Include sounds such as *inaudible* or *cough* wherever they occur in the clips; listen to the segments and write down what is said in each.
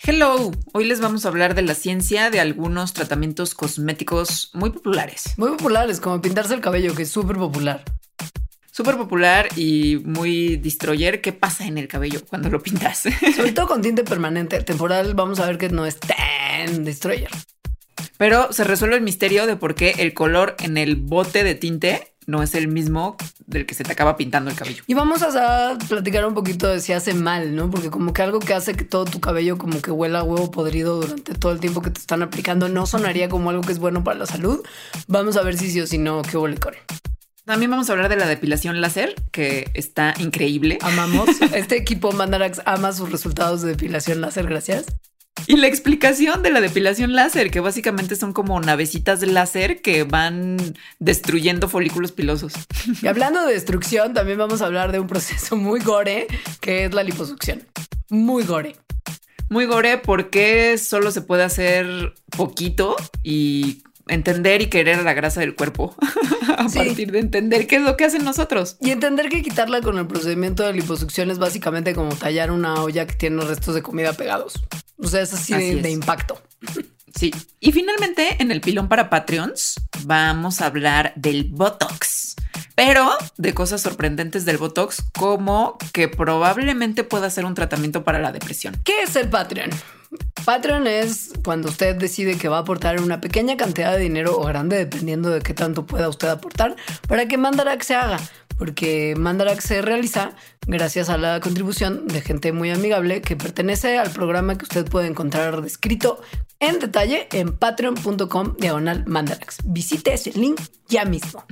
Hello, hoy les vamos a hablar de la ciencia de algunos tratamientos cosméticos muy populares. Muy populares, como pintarse el cabello, que es súper popular. Súper popular y muy destroyer. ¿Qué pasa en el cabello cuando lo pintas? *laughs* Sobre todo con tinte permanente. Temporal, vamos a ver que no es tan destroyer. Pero se resuelve el misterio de por qué el color en el bote de tinte no es el mismo del que se te acaba pintando el cabello. Y vamos a platicar un poquito de si hace mal, ¿no? Porque como que algo que hace que todo tu cabello como que huela a huevo podrido durante todo el tiempo que te están aplicando no sonaría como algo que es bueno para la salud. Vamos a ver si sí o si no, qué huele con. También vamos a hablar de la depilación láser, que está increíble. Amamos. *laughs* Este equipo Mandarax ama sus resultados de depilación láser, gracias. Y la explicación de la depilación láser, que básicamente son como navecitas de láser que van destruyendo folículos pilosos. Y hablando de destrucción, también vamos a hablar de un proceso muy gore, que es la liposucción. Muy gore. Muy gore porque solo se puede hacer poquito y entender y querer la grasa del cuerpo *laughs* a Sí. partir de entender qué es lo que hacen nosotros. Y entender que quitarla con el procedimiento de liposucción es básicamente como tallar una olla que tiene restos de comida pegados. O sea, es así, Así de, es. de impacto. Sí. Y finalmente, en el pilón para Patreons, vamos a hablar del Botox. Pero de cosas sorprendentes del Botox, como que probablemente pueda ser un tratamiento para la depresión. ¿Qué es el Patreon? Patreon es cuando usted decide que va a aportar una pequeña cantidad de dinero o grande, dependiendo de qué tanto pueda usted aportar, para que Mandarax se haga. Porque Mandarax se realiza gracias a la contribución de gente muy amigable que pertenece al programa que usted puede encontrar descrito en detalle en patreon.com diagonal Mandarax. Visite ese link ya mismo.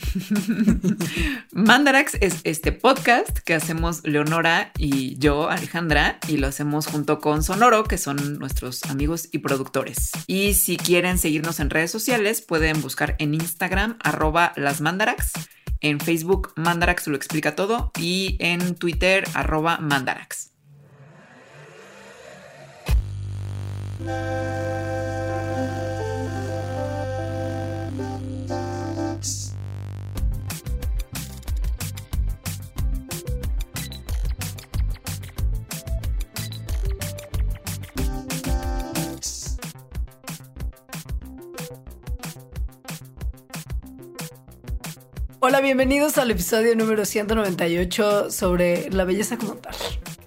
*laughs* Mandarax es este podcast que hacemos Leonora y yo, Alejandra, y lo hacemos junto con Sonoro, que son nuestros amigos y productores. Y si quieren seguirnos en redes sociales, pueden buscar en Instagram arroba las Mandarax, en Facebook Mandarax lo explica todo y en Twitter arroba Mandarax. Hola, bienvenidos al episodio número 198 sobre la belleza como tal.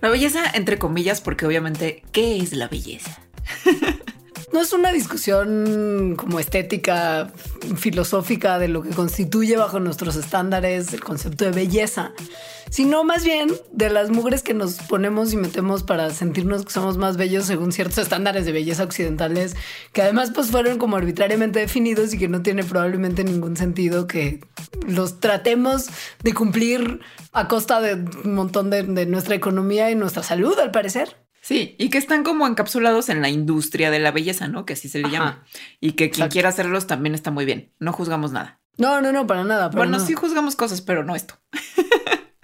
La belleza, entre comillas, porque obviamente, ¿qué es la belleza? *laughs* No es una discusión como estética, filosófica de lo que constituye bajo nuestros estándares el concepto de belleza, sino más bien de las mugres que nos ponemos y metemos para sentirnos que somos más bellos según ciertos estándares de belleza occidentales, que además pues fueron como arbitrariamente definidos y que no tiene probablemente ningún sentido que los tratemos de cumplir a costa de un montón de, de nuestra economía y nuestra salud, al parecer. Sí, y que están como encapsulados en la industria de la belleza, ¿no? Que así se le Ajá. llama. Y que quien Exacto. quiera hacerlos también está muy bien. No juzgamos nada. No, no, no, para nada. para bueno, nada. sí juzgamos cosas, pero no esto.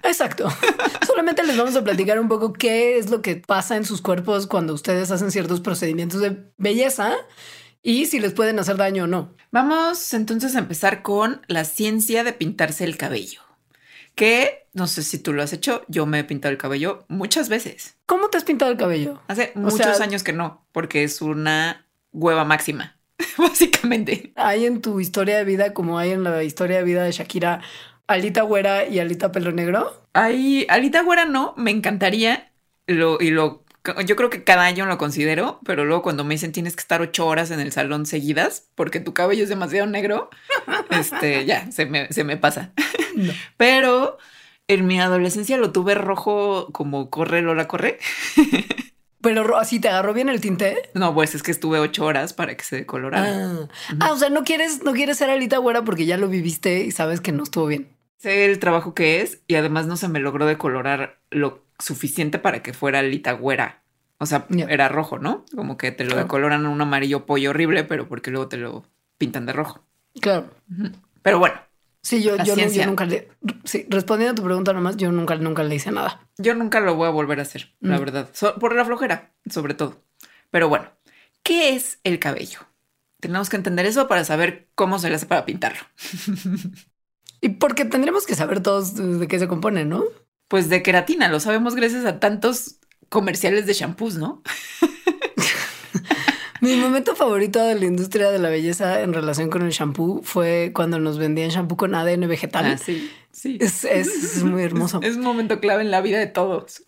Exacto. *laughs* Solamente les vamos a platicar un poco qué es lo que pasa en sus cuerpos cuando ustedes hacen ciertos procedimientos de belleza y si les pueden hacer daño o no. Vamos entonces a empezar con la ciencia de pintarse el cabello. Que no sé si tú lo has hecho, yo me he pintado el cabello muchas veces. ¿Cómo te has pintado el cabello? Hace O muchos sea- años que no, porque es una hueva máxima, *laughs* básicamente. ¿Hay en tu historia de vida, como hay en la historia de vida de Shakira, Alita Güera y Alita Pelo Negro? Ay, Alita Güera no, me encantaría. Lo, y lo, yo creo que cada año lo considero, pero luego cuando me dicen tienes que estar ocho horas en el salón seguidas porque tu cabello es demasiado negro, *laughs* este, ya, se me, se me pasa. *laughs* No. Pero en mi adolescencia lo tuve rojo como corre Lola corre. *laughs* Pero ro- así te agarró bien el tinte. No, pues es que estuve ocho horas para que se decolorara. Ah. Ah, o sea, no quieres, no quieres ser Alita Güera porque ya lo viviste y sabes que no estuvo bien. Sé el trabajo que es y además no se me logró decolorar lo suficiente para que fuera lita güera. O sea, era rojo, ¿no? Como que te lo Claro. decoloran en un amarillo pollo horrible, pero porque luego te lo pintan de rojo. Claro. Pero bueno, Sí, yo, yo, no- yo nunca le. Sí, respondiendo a tu pregunta nomás, yo nunca, nunca le hice nada. yo nunca lo voy a volver a hacer, la Mm. verdad. So- por la flojera, sobre todo. Pero bueno, ¿qué es el cabello? Tenemos que entender eso para saber cómo se le hace para pintarlo. *laughs* Y porque tendremos que saber todos de qué se compone, ¿no? Pues de queratina, lo sabemos gracias a tantos comerciales de shampoos, ¿no? *laughs* Mi momento favorito de la industria de la belleza en relación con el shampoo fue cuando nos vendían shampoo con ADN vegetal. Ah, sí, sí. Es, es- es muy hermoso. Es un momento clave en la vida de todos.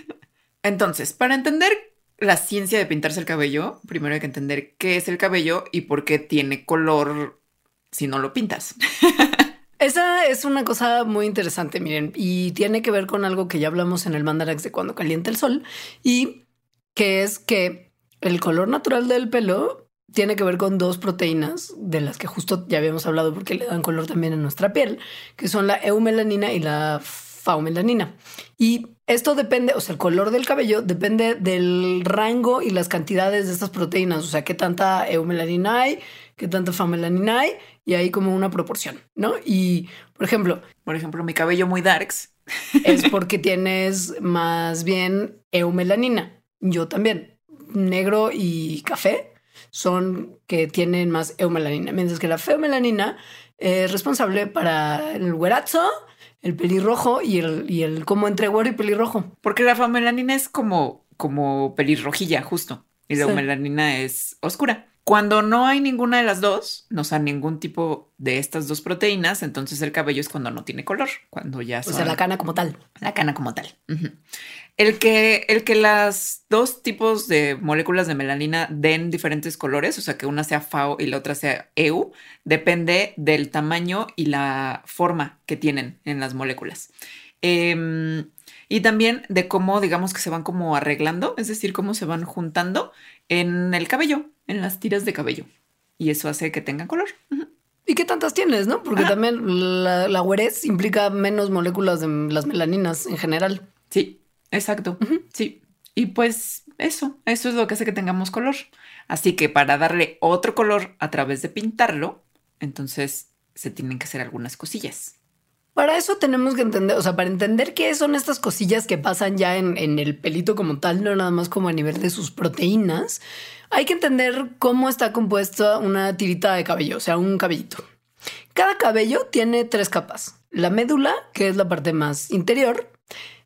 *laughs* Entonces, para entender la ciencia de pintarse el cabello, primero hay que entender qué es el cabello y por qué tiene color si no lo pintas. *laughs* Esa es una cosa muy interesante, miren, y tiene que ver con algo que ya hablamos en el Mandarax de cuando calienta el sol, y que es que el color natural del pelo tiene que ver con dos proteínas de las que justo ya habíamos hablado porque le dan color también a nuestra piel, que son la eumelanina y la faumelanina. Y esto depende, o sea, el color del cabello depende del rango y las cantidades de estas proteínas, o sea, qué tanta eumelanina hay, qué tanta faumelanina hay, y hay como una proporción, ¿no? Y, por ejemplo, Por ejemplo, mi cabello muy darks. es porque tienes más bien eumelanina. Yo también. Negro y café son que tienen más eumelanina, mientras que la feomelanina es responsable para el güerazo, el pelirrojo y el, y el como entre güero y pelirrojo. Porque la famelanina es como, como pelirrojilla, justo. Y la Sí. melanina es oscura. Cuando no hay ninguna de las dos, no sea ningún tipo de estas dos proteínas, entonces el cabello es cuando no tiene color, cuando ya O son sea, la cana como tal. la cana como tal. El que, el que las dos tipos de moléculas de melanina den diferentes colores, o sea, que una sea FAO y la otra sea EU, depende del tamaño y la forma que tienen en las moléculas. Em, y también de cómo, digamos, que se van como arreglando, es decir, cómo se van juntando en el cabello, en las tiras de cabello. Y eso hace que tengan color. ¿Y qué tantas tienes, no? Porque Ajá. también la, la implica menos moléculas de las melaninas en general. Sí, exacto. Sí. Y pues eso, eso es lo que hace que tengamos color. Así que para darle otro color a través de pintarlo, entonces se tienen que hacer algunas cosillas. Para eso tenemos que entender, o sea, para entender qué son estas cosillas que pasan ya en, en el pelito como tal, no nada más como a nivel de sus proteínas, hay que entender cómo está compuesta una tirita de cabello, o sea, un cabellito. Cada cabello tiene tres capas. La médula, que es la parte más interior,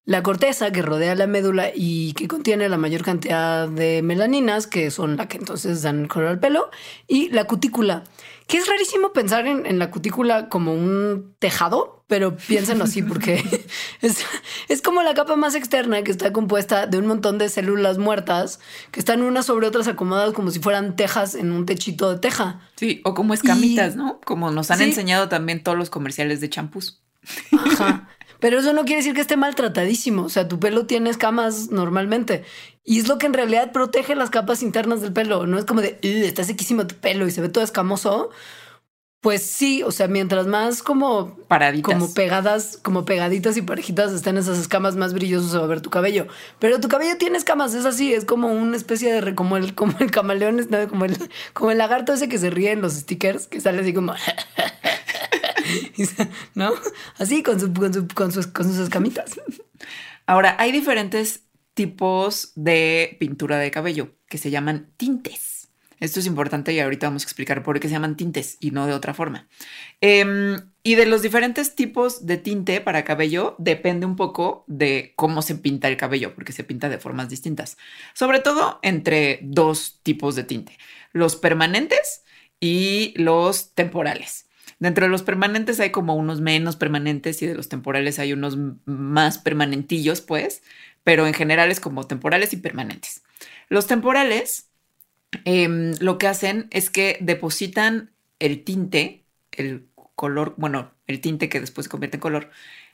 la corteza que rodea la médula y que contiene la mayor cantidad de melaninas, que son la que entonces dan color al pelo, y la cutícula, que es rarísimo pensar en, en la cutícula como un tejado, pero piénsenlo así *laughs* porque es, es como la capa más externa que está compuesta de un montón de células muertas que están unas sobre otras acomodadas como si fueran tejas en un techito de teja. Sí, o como escamitas, Y- ¿no? Como nos han Sí. enseñado también todos los comerciales de champús. Ajá. *laughs* Pero eso no quiere decir que esté maltratadísimo. O sea, tu pelo tiene escamas normalmente. Y es lo que en realidad protege las capas internas del pelo. No es como de, "Ugh, está sequísimo tu pelo y se ve todo escamoso. Pues sí, o sea, mientras más como, Paraditas. como pegadas, como pegaditas y parejitas estén esas escamas, más brillosos se va a ver tu cabello. Pero tu cabello tiene escamas, es así, es como una especie de, como el, como el camaleón, es, ¿no? como el, como el lagarto ese que se ríe en los stickers, que sale así como, *laughs* *laughs* ¿no? Así con, con, su- con sus, con sus. *laughs* Ahora, hay diferentes tipos de pintura de cabello que se llaman tintes. Esto es importante y ahorita vamos a explicar por qué se llaman tintes y no de otra forma. Em, y de los diferentes tipos de tinte para cabello depende un poco de cómo se pinta el cabello, porque se pinta de formas distintas. Sobre todo entre dos tipos de tinte, los permanentes y los temporales. Dentro de los permanentes hay como unos menos permanentes y de los temporales hay unos más permanentillos, pues, pero en general es como temporales y permanentes. Los temporales em, lo que hacen es que depositan el tinte, el color, bueno, el tinte que después se convierte en color,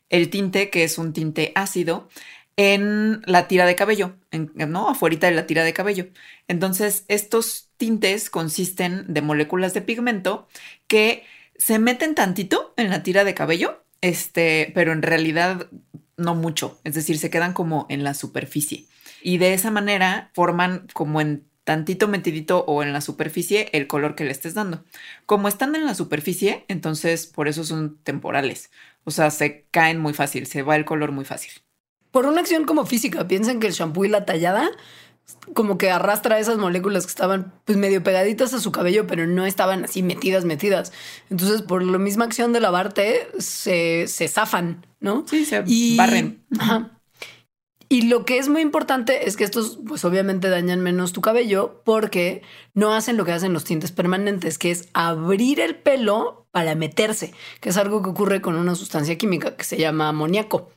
el tinte que es un tinte ácido en la tira de cabello, en- ¿no? Afuerita de la tira de cabello. Entonces, estos tintes consisten de moléculas de pigmento que se meten tantito en la tira de cabello, este, pero en realidad no mucho, es decir, se quedan como en la superficie. Y de esa manera forman como en tantito metidito o en la superficie el color que le estés dando. Como están en la superficie, entonces por eso son temporales. O sea, se caen muy fácil, se va el color muy fácil. Por una acción como física, piensen que el shampoo y la tallada como que arrastra esas moléculas que estaban pues medio pegaditas a su cabello, pero no estaban así metidas, metidas. Entonces, por la misma acción de lavarte, se, se zafan, ¿no? Sí, se Y- barren. Ajá. Y lo que es muy importante es que estos, pues obviamente dañan menos tu cabello porque no hacen lo que hacen los tintes permanentes, que es abrir el pelo para meterse, que es algo que ocurre con una sustancia química que se llama amoníaco.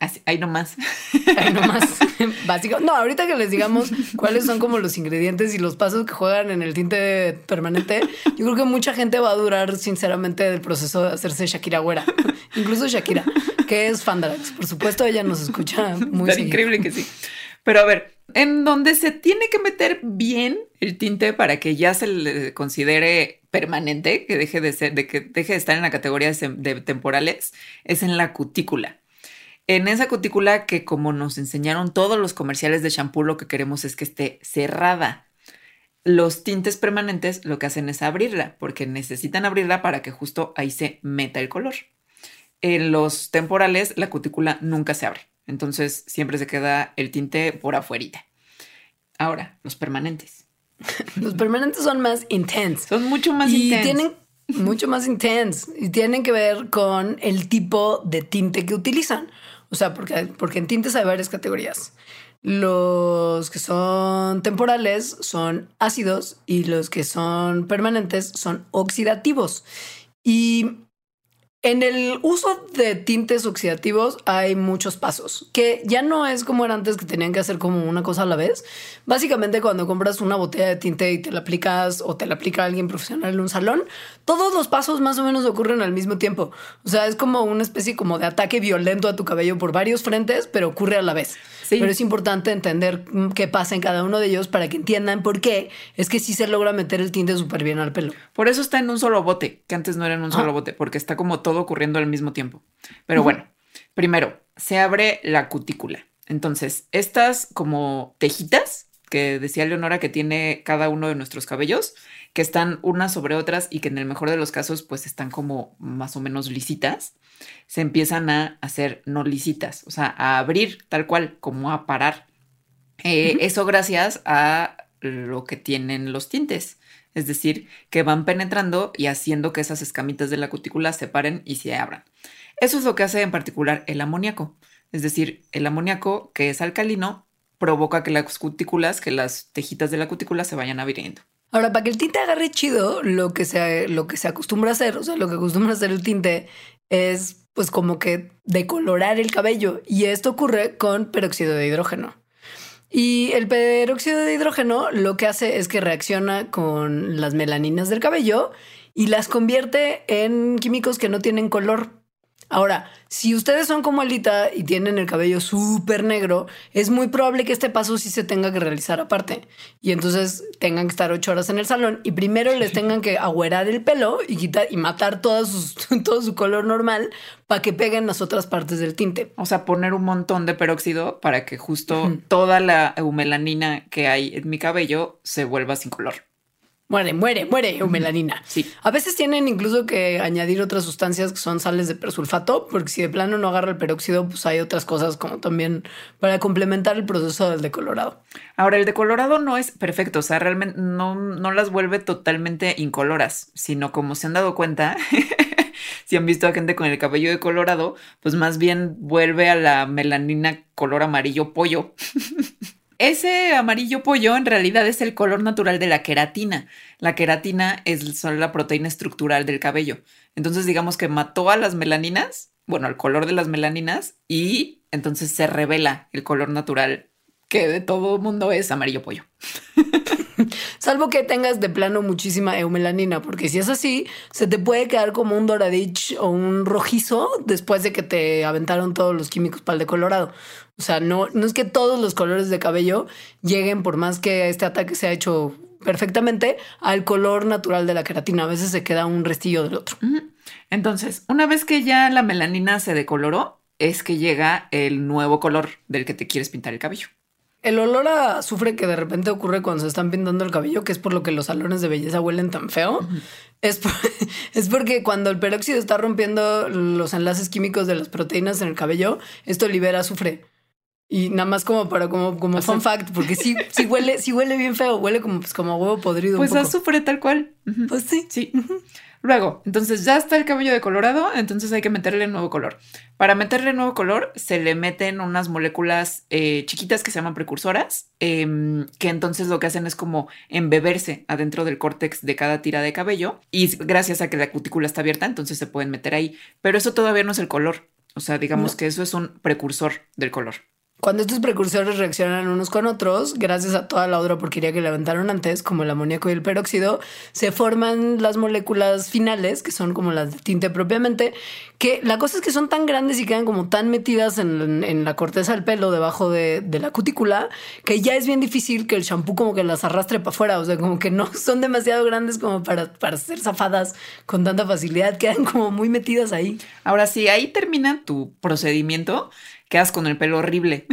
Así, ahí nomás. *laughs* Ahí nomás. *laughs* Básico. No, ahorita que les digamos cuáles son como los ingredientes y los pasos que juegan en el tinte permanente, yo creo que mucha gente va a durar sinceramente del proceso de hacerse Shakira güera. *laughs* Incluso Shakira, que es Fandarax. Por supuesto, ella nos escucha muy Tan increíble que sí. Pero a ver, en donde se tiene que meter bien el tinte para que ya se le considere permanente, que deje de ser, de que deje de estar en la categoría de temporales, es en la cutícula. En esa cutícula que como nos enseñaron todos los comerciales de shampoo, lo que queremos es que esté cerrada. Los tintes permanentes lo que hacen es abrirla, porque necesitan abrirla para que justo ahí se meta el color. En los temporales la cutícula nunca se abre, entonces siempre se queda el tinte por afuerita. Ahora, los permanentes. *laughs* los permanentes son más intensos. Son mucho más intensos. Tienen mucho más intensos y tienen que ver con el tipo de tinte que utilizan. O sea, porque, porque en tintes hay varias categorías. Los que son temporales son ácidos y los que son permanentes son oxidativos. Y en el uso de tintes oxidativos hay muchos pasos, que ya no es como era antes que tenían que hacer como una cosa a la vez. Básicamente cuando compras una botella de tinte y te la aplicas o te la aplica alguien profesional en un salón, todos los pasos más o menos ocurren al mismo tiempo. O sea, es como una especie como de ataque violento a tu cabello por varios frentes, pero ocurre a la vez. Pero es importante entender qué pasa en cada uno de ellos para que entiendan por qué es que sí se logra meter el tinte súper bien al pelo. Por eso está en un solo bote, que antes no era en un solo bote, porque está como todo ocurriendo al mismo tiempo. Pero bueno, primero, se abre la cutícula. Entonces, estas como tejitas que decía Leonora que tiene cada uno de nuestros cabellos, que están unas sobre otras y que en el mejor de los casos pues están como más o menos lisitas, se empiezan a hacer no lisitas, o sea, a abrir tal cual, como a parar. Eh, eso gracias a lo que tienen los tintes. Es decir, que van penetrando y haciendo que esas escamitas de la cutícula se paren y se abran. Eso es lo que hace en particular el amoníaco. Es decir, el amoníaco, que es alcalino, provoca que las cutículas, que las tejitas de la cutícula se vayan abriendo. Ahora, para que el tinte agarre chido, lo que se, lo que se acostumbra a hacer, o sea, lo que acostumbra hacer el tinte es pues como que decolorar el cabello. Y esto ocurre con peróxido de hidrógeno. Y el peróxido de hidrógeno lo que hace es que reacciona con las melaninas del cabello y las convierte en químicos que no tienen color. Ahora, si ustedes son como Alita y tienen el cabello súper negro, es muy probable que este paso sí se tenga que realizar aparte. Y entonces tengan que estar ocho horas en el salón y primero les tengan que agüerar el pelo y quitar y matar *laughs* todo su color normal para que peguen las otras partes del tinte. O sea, poner un montón de peróxido para que justo toda la eumelanina que hay en mi cabello se vuelva sin color. Muere, muere, muere eumelanina. Sí. A veces tienen incluso que añadir otras sustancias que son sales de persulfato, porque si de plano no agarra el peróxido, pues hay otras cosas como también para complementar el proceso del decolorado. Ahora, el decolorado no es perfecto, o sea, realmente no, no las vuelve totalmente incoloras, sino como se han dado cuenta, *laughs* si han visto a gente con el cabello decolorado, pues más bien vuelve a la melanina color amarillo pollo. *laughs* Ese amarillo pollo en realidad es el color natural de la queratina. La queratina es la proteína estructural del cabello. Entonces digamos que mató a las melaninas, bueno, al color de las melaninas y entonces se revela el color natural que de todo mundo es amarillo pollo. *laughs* Salvo que tengas de plano muchísima eumelanina, porque si es así, se te puede quedar como un doradich o un rojizo después de que te aventaron todos los químicos para el decolorado. O sea, no, no es que todos los colores de cabello lleguen, por más que este ataque se ha hecho perfectamente, al color natural de la queratina. A veces se queda un restillo del otro. Entonces, una vez que ya la melanina se decoloró, es que llega el nuevo color del que te quieres pintar el cabello. El olor a azufre que de repente ocurre cuando se están pintando el cabello, que es por lo que los salones de belleza huelen tan feo, es, *laughs* es porque cuando el peróxido está rompiendo los enlaces químicos de las proteínas en el cabello, esto libera azufre. Y nada más como para como, como fun fact, porque sí, sí huele, sí huele bien feo, huele como, pues, como huevo podrido. Pues azufre tal cual. Pues sí. Sí. Luego, entonces ya está el cabello decolorado, entonces hay que meterle nuevo color. Para meterle nuevo color se le meten unas moléculas eh, chiquitas que se llaman precursoras, em, que entonces lo que hacen es como embeberse adentro del córtex de cada tira de cabello y gracias a que la cutícula está abierta, entonces se pueden meter ahí. Pero eso todavía no es el color. O sea, digamos que eso es un precursor del color. Cuando estos precursores reaccionan unos con otros, gracias a toda la otra porquería que levantaron antes, como el amoníaco y el peróxido, se forman las moléculas finales, que son como las de tinte propiamente, que la cosa es que son tan grandes y quedan como tan metidas en, la corteza del pelo, debajo de, la cutícula, que ya es bien difícil que el shampoo como que las arrastre para afuera, o sea, como que no son demasiado grandes como para, para ser zafadas con tanta facilidad, quedan como muy metidas ahí. Ahora sí, ahí termina tu procedimiento quedas con el pelo horrible,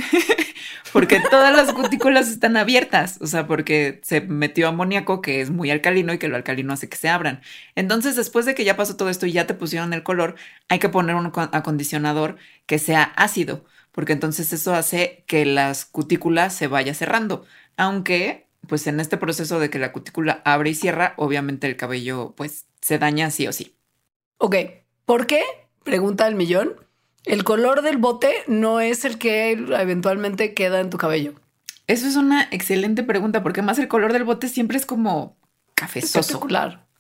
*laughs* porque todas las cutículas están abiertas, o sea, porque se metió amoníaco que es muy alcalino y que lo alcalino hace que se abran. Entonces, después de que ya pasó todo esto y ya te pusieron el color, hay que poner un acondicionador que sea ácido, porque entonces eso hace que las cutículas se vaya cerrando, aunque pues en este proceso de que la cutícula abre y cierra, obviamente el cabello pues se daña sí o sí. Ok, ¿por qué? Pregunta el millón el color del bote no es el que eventualmente queda en tu cabello. Eso es una excelente pregunta, porque más el color del bote siempre es como cafezoso.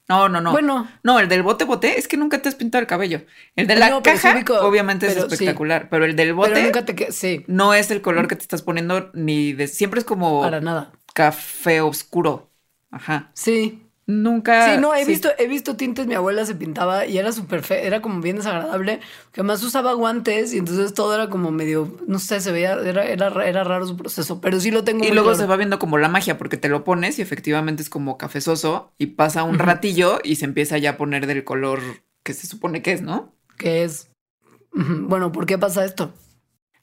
No, no, no. Bueno. No, el del bote bote es que nunca te has pintado el cabello. El de la caja, obviamente es espectacular, pero el del bote nunca te sí. no es el color que te estás poniendo ni de siempre es como para nada. Café oscuro. Ajá. Sí. Nunca. Sí, no, he visto, he visto tintes, mi abuela se pintaba y era súper feo, era como bien desagradable, que además usaba guantes y entonces todo era como medio, no sé, se veía, era, era, era raro su proceso, pero sí lo tengo. Y luego se va viendo como la magia, porque te lo pones y efectivamente es como cafezoso y pasa un ratillo y se empieza ya a poner del color que se supone que es, ¿no? Que es. Bueno, ¿por qué pasa esto?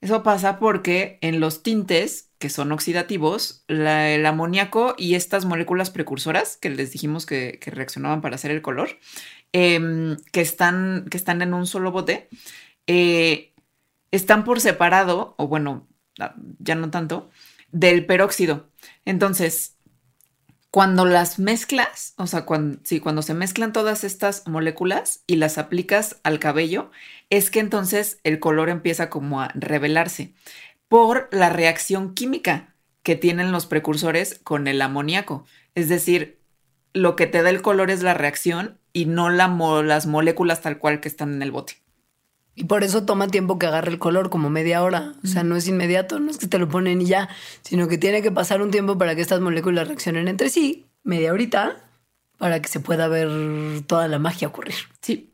Eso pasa porque en los tintes que son oxidativos, el amoníaco y estas moléculas precursoras que les dijimos que, reaccionaban para hacer el color, em, que, están, que están en un solo bote, eh, están por separado, o bueno, ah, ya no tanto, del peróxido. Entonces, cuando las mezclas, o sea, cuando, sí, cuando se mezclan todas estas moléculas y las aplicas al cabello, es que entonces el color empieza como a revelarse por la reacción química que tienen los precursores con el amoníaco. Es decir, lo que te da el color es la reacción y no la las moléculas tal cual que están en el bote. Y por eso toma tiempo que agarre el color, como media hora. O sea, no es inmediato, no es que te lo ponen y ya, sino que tiene que pasar un tiempo para que estas moléculas reaccionen entre sí, media horita, para que se pueda ver toda la magia ocurrir. Sí.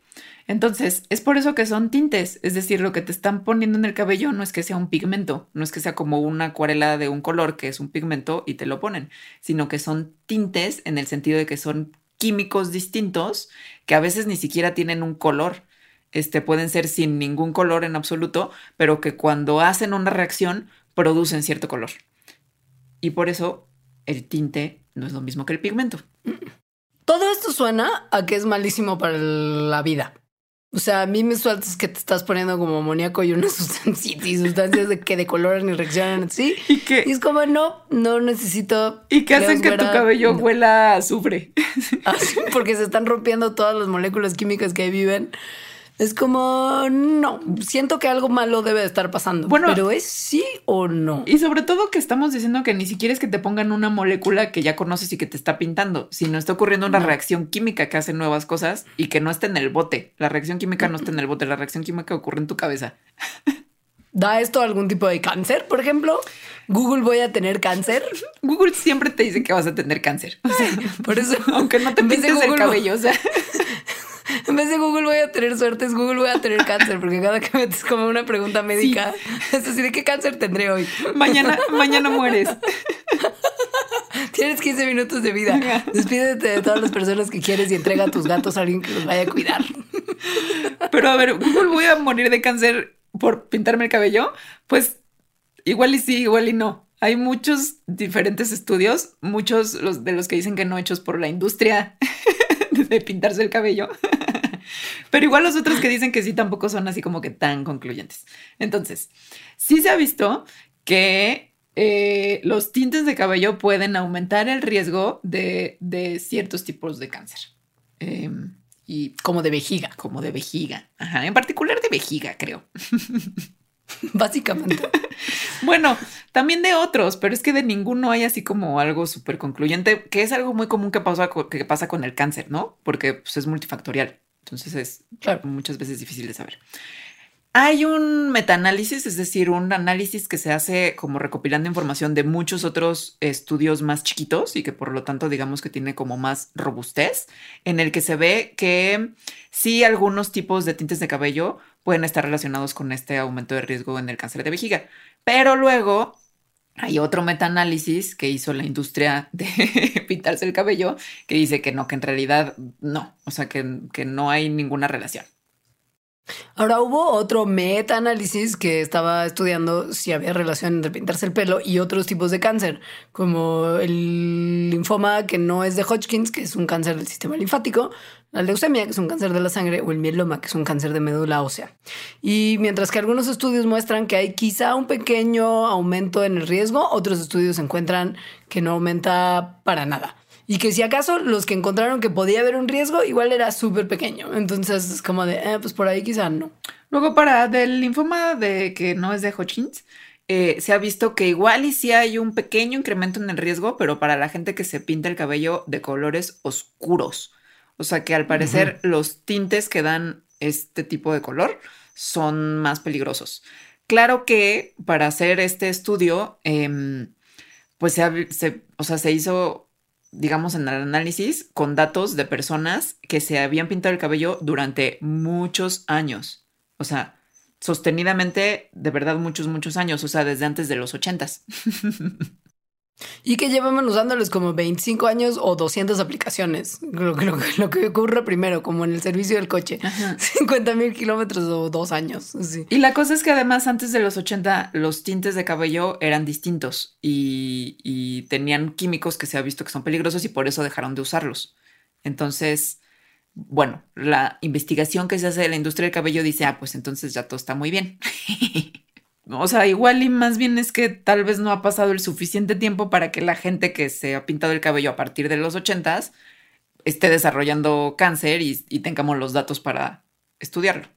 Entonces, es por eso que son tintes, es decir, lo que te están poniendo en el cabello no es que sea un pigmento, no es que sea como una acuarela de un color que es un pigmento y te lo ponen, sino que son tintes en el sentido de que son químicos distintos que a veces ni siquiera tienen un color este, pueden ser sin ningún color en absoluto, pero que cuando hacen una reacción producen cierto color. Y por eso el tinte no es lo mismo que el pigmento. Todo esto suena a que es malísimo para la vida. O sea, a mí me sueltas que te estás poniendo como amoníaco y unas *laughs* sustancias y sustancias de que decoloran y reaccionan ¿sí? ¿Y, que, y es como, no, no necesito. Y que hacen que tu cabello huela a azufre. *laughs* porque se están rompiendo todas las moléculas químicas que ahí viven. Es como, no, siento que algo malo debe de estar pasando. Bueno, pero es sí o no. Y sobre todo que estamos diciendo que ni siquiera es que te pongan una molécula que ya conoces y que te está pintando, sino está ocurriendo una reacción química que hace nuevas cosas y que no está en el bote. La reacción química no está en el bote, la reacción química ocurre en tu cabeza. ¿Da esto algún tipo de cáncer, por ejemplo? ¿Google voy a tener cáncer? Google siempre te dice que vas a tener cáncer. por eso, aunque no te pintes el cabello, o sea. *laughs* *laughs* En vez de Google voy a tener suerte, es Google voy a tener cáncer, porque cada que metes como una pregunta médica, *laughs* es decir, ¿de qué cáncer tendré hoy? Mañana, *laughs* mañana mueres. Tienes 15 minutos de vida. Despídete de todas las personas que quieres y entrega a tus gatos a alguien que los vaya a cuidar. Pero a ver, Google voy a morir de cáncer por pintarme el cabello. Pues igual y sí, igual y no. Hay muchos diferentes estudios, muchos de los que dicen que no hechos por la industria *laughs* de pintarse el cabello. *laughs* Pero igual los otros que dicen que sí tampoco son así como que tan concluyentes. Entonces, sí se ha visto que eh, los tintes de cabello pueden aumentar el riesgo de, ciertos tipos de cáncer. Em, Y como de vejiga. Como de vejiga. Ajá, en particular de vejiga, creo. *laughs* *laughs* Básicamente. *laughs* bueno, también de otros, pero es que de ninguno hay así como algo súper concluyente, que es algo muy común que pasa, que pasa con el cáncer, ¿no? Porque pues, es multifactorial. Entonces es muchas veces difícil de saber. Hay un metaanálisis, es decir, un análisis que se hace como recopilando información de muchos otros estudios más chiquitos y que por lo tanto digamos que tiene como más robustez, en el que se ve que sí algunos tipos de tintes de cabello pueden estar relacionados con este aumento de riesgo en el cáncer de vejiga. Pero luego hay otro metaanálisis que hizo la industria de *laughs* pintarse el cabello que dice que no, que en realidad no, o sea, que, que no hay ninguna relación. Ahora hubo otro meta-análisis que estaba estudiando si había relación entre pintarse el pelo y otros tipos de cáncer, como el linfoma que no es de Hodgkins, que es un cáncer del sistema linfático, la leucemia, que es un cáncer de la sangre, o el mieloma, que es un cáncer de médula ósea. Y mientras que algunos estudios muestran que hay quizá un pequeño aumento en el riesgo, otros estudios encuentran que no aumenta para nada. Y que si acaso los que encontraron que podía haber un riesgo, igual era súper pequeño. Entonces es como de, eh, pues por ahí quizá no. Luego para del linfoma de que no es de Hodgkins, eh, se ha visto que igual y sí hay un pequeño incremento en el riesgo, pero para la gente que se pinta el cabello de colores oscuros. O sea que al parecer los tintes que dan este tipo de color son más peligrosos. Claro que para hacer este estudio, em, pues se, o sea, se hizo digamos, en el análisis con datos de personas que se habían pintado el cabello durante muchos años. O sea, sostenidamente, de verdad, muchos, muchos años. O sea, desde antes de los ochentas. *laughs* Y que llevamos usándoles como 25 años o 200 aplicaciones. Lo, lo, que ocurre primero, como en el servicio del coche. 50 *laughs* mil kilómetros o dos años. Y la cosa es que además antes de los 80 los tintes de cabello eran distintos y, y tenían químicos que se ha visto que son peligrosos y por eso dejaron de usarlos. Entonces, bueno, la investigación que se hace de la industria del cabello dice, ah, pues entonces ya todo está muy bien. *laughs* O sea, igual y más bien es que tal vez no ha pasado el suficiente tiempo para que la gente que se ha pintado el cabello a partir de los ochentas esté desarrollando cáncer y, tengamos los datos para estudiarlo.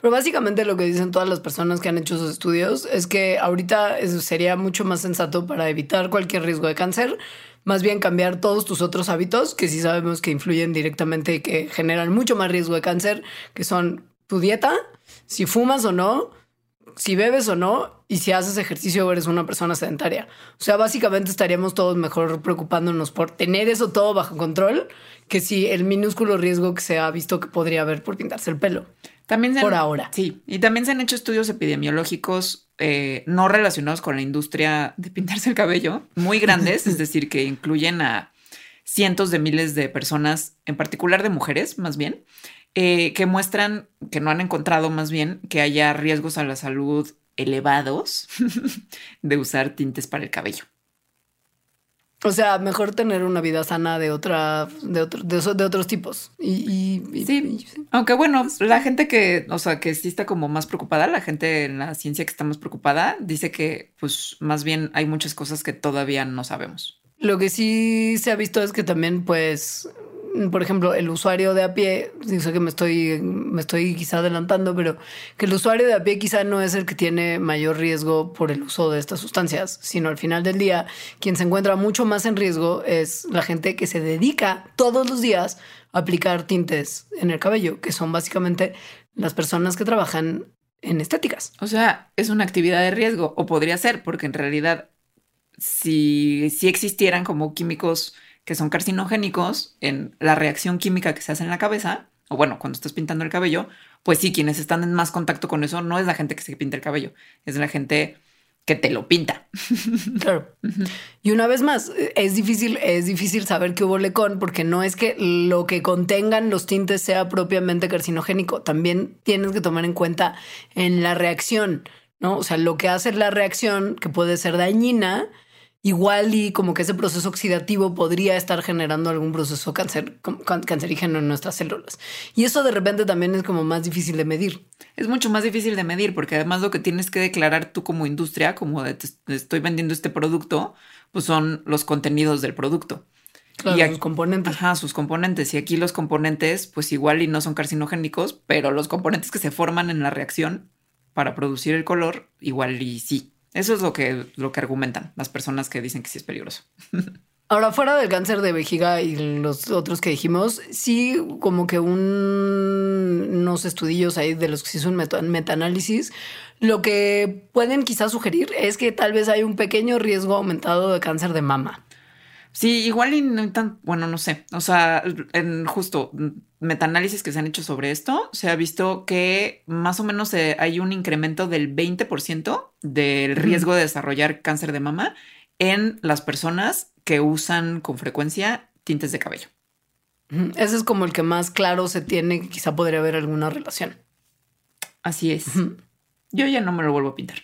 Pero básicamente lo que dicen todas las personas que han hecho esos estudios es que ahorita sería mucho más sensato para evitar cualquier riesgo de cáncer, más bien cambiar todos tus otros hábitos que sí sabemos que influyen directamente y que generan mucho más riesgo de cáncer, que son tu dieta, si fumas o no, si bebes o no y si haces ejercicio o eres una persona sedentaria. O sea, básicamente estaríamos todos mejor preocupándonos por tener eso todo bajo control que si el minúsculo riesgo que se ha visto que podría haber por pintarse el pelo. También por ahora. Sí, y también se han hecho estudios epidemiológicos eh, no relacionados con la industria de pintarse el cabello, muy grandes, *laughs* es decir, que incluyen a cientos de miles de personas, en particular de mujeres, más bien, eh, que muestran, que no han encontrado más bien, que haya riesgos a la salud elevados *laughs* de usar tintes para el cabello. O sea, mejor tener una vida sana de otra, de, otro, de, otros tipos. Y, sí. Aunque bueno, la gente que, o sea, que sí está como más preocupada, la gente en la ciencia que está más preocupada, dice que pues más bien hay muchas cosas que todavía no sabemos. Lo que sí se ha visto es que también pues por ejemplo, el usuario de a pie, sé que me estoy, me estoy quizá adelantando, pero que el usuario de a pie quizá no es el que tiene mayor riesgo por el uso de estas sustancias, sino al final del día, quien se encuentra mucho más en riesgo es la gente que se dedica todos los días a aplicar tintes en el cabello, que son básicamente las personas que trabajan en estéticas. O sea, es una actividad de riesgo, o podría ser, porque en realidad, si, si existieran como químicos que son carcinogénicos en la reacción química que se hace en la cabeza, o bueno, cuando estás pintando el cabello, pues sí, quienes están en más contacto con eso no es la gente que se pinta el cabello, es la gente que te lo pinta. *laughs* Claro. Y una vez más, es difícil, es difícil saber qué hubo lecón porque no es que lo que contengan los tintes sea propiamente carcinogénico. También tienes que tomar en cuenta en la reacción, ¿no? O sea, lo que hace la reacción que puede ser dañina igual y como que ese proceso oxidativo podría estar generando algún proceso cáncer, cancerígeno en nuestras células. Y eso de repente también es como más difícil de medir. Es mucho más difícil de medir porque además lo que tienes que declarar tú como industria, como de te estoy vendiendo este producto, pues son los contenidos del producto. Claro, y sus componentes. Ajá, sus componentes. Y aquí los componentes, pues igual y no son carcinogénicos, pero los componentes que se forman en la reacción para producir el color, igual y sí. Eso es lo que, lo que argumentan las personas que dicen que sí es peligroso. *laughs* Ahora, fuera del cáncer de vejiga y los otros que dijimos, sí, como que unos estudios ahí de los que se hizo un metaanálisis, lo que pueden quizás sugerir es que tal vez hay un pequeño riesgo aumentado de cáncer de mama. Sí, igual y no tan, bueno, no sé. O sea, en justo metaanálisis que se han hecho sobre esto, se ha visto que más o menos eh, hay un incremento del 20% del riesgo de desarrollar cáncer de mama en las personas que usan con frecuencia tintes de cabello. Ese es como el que más claro se tiene, quizá podría haber alguna relación. Así es. Yo ya no me lo vuelvo a pintar.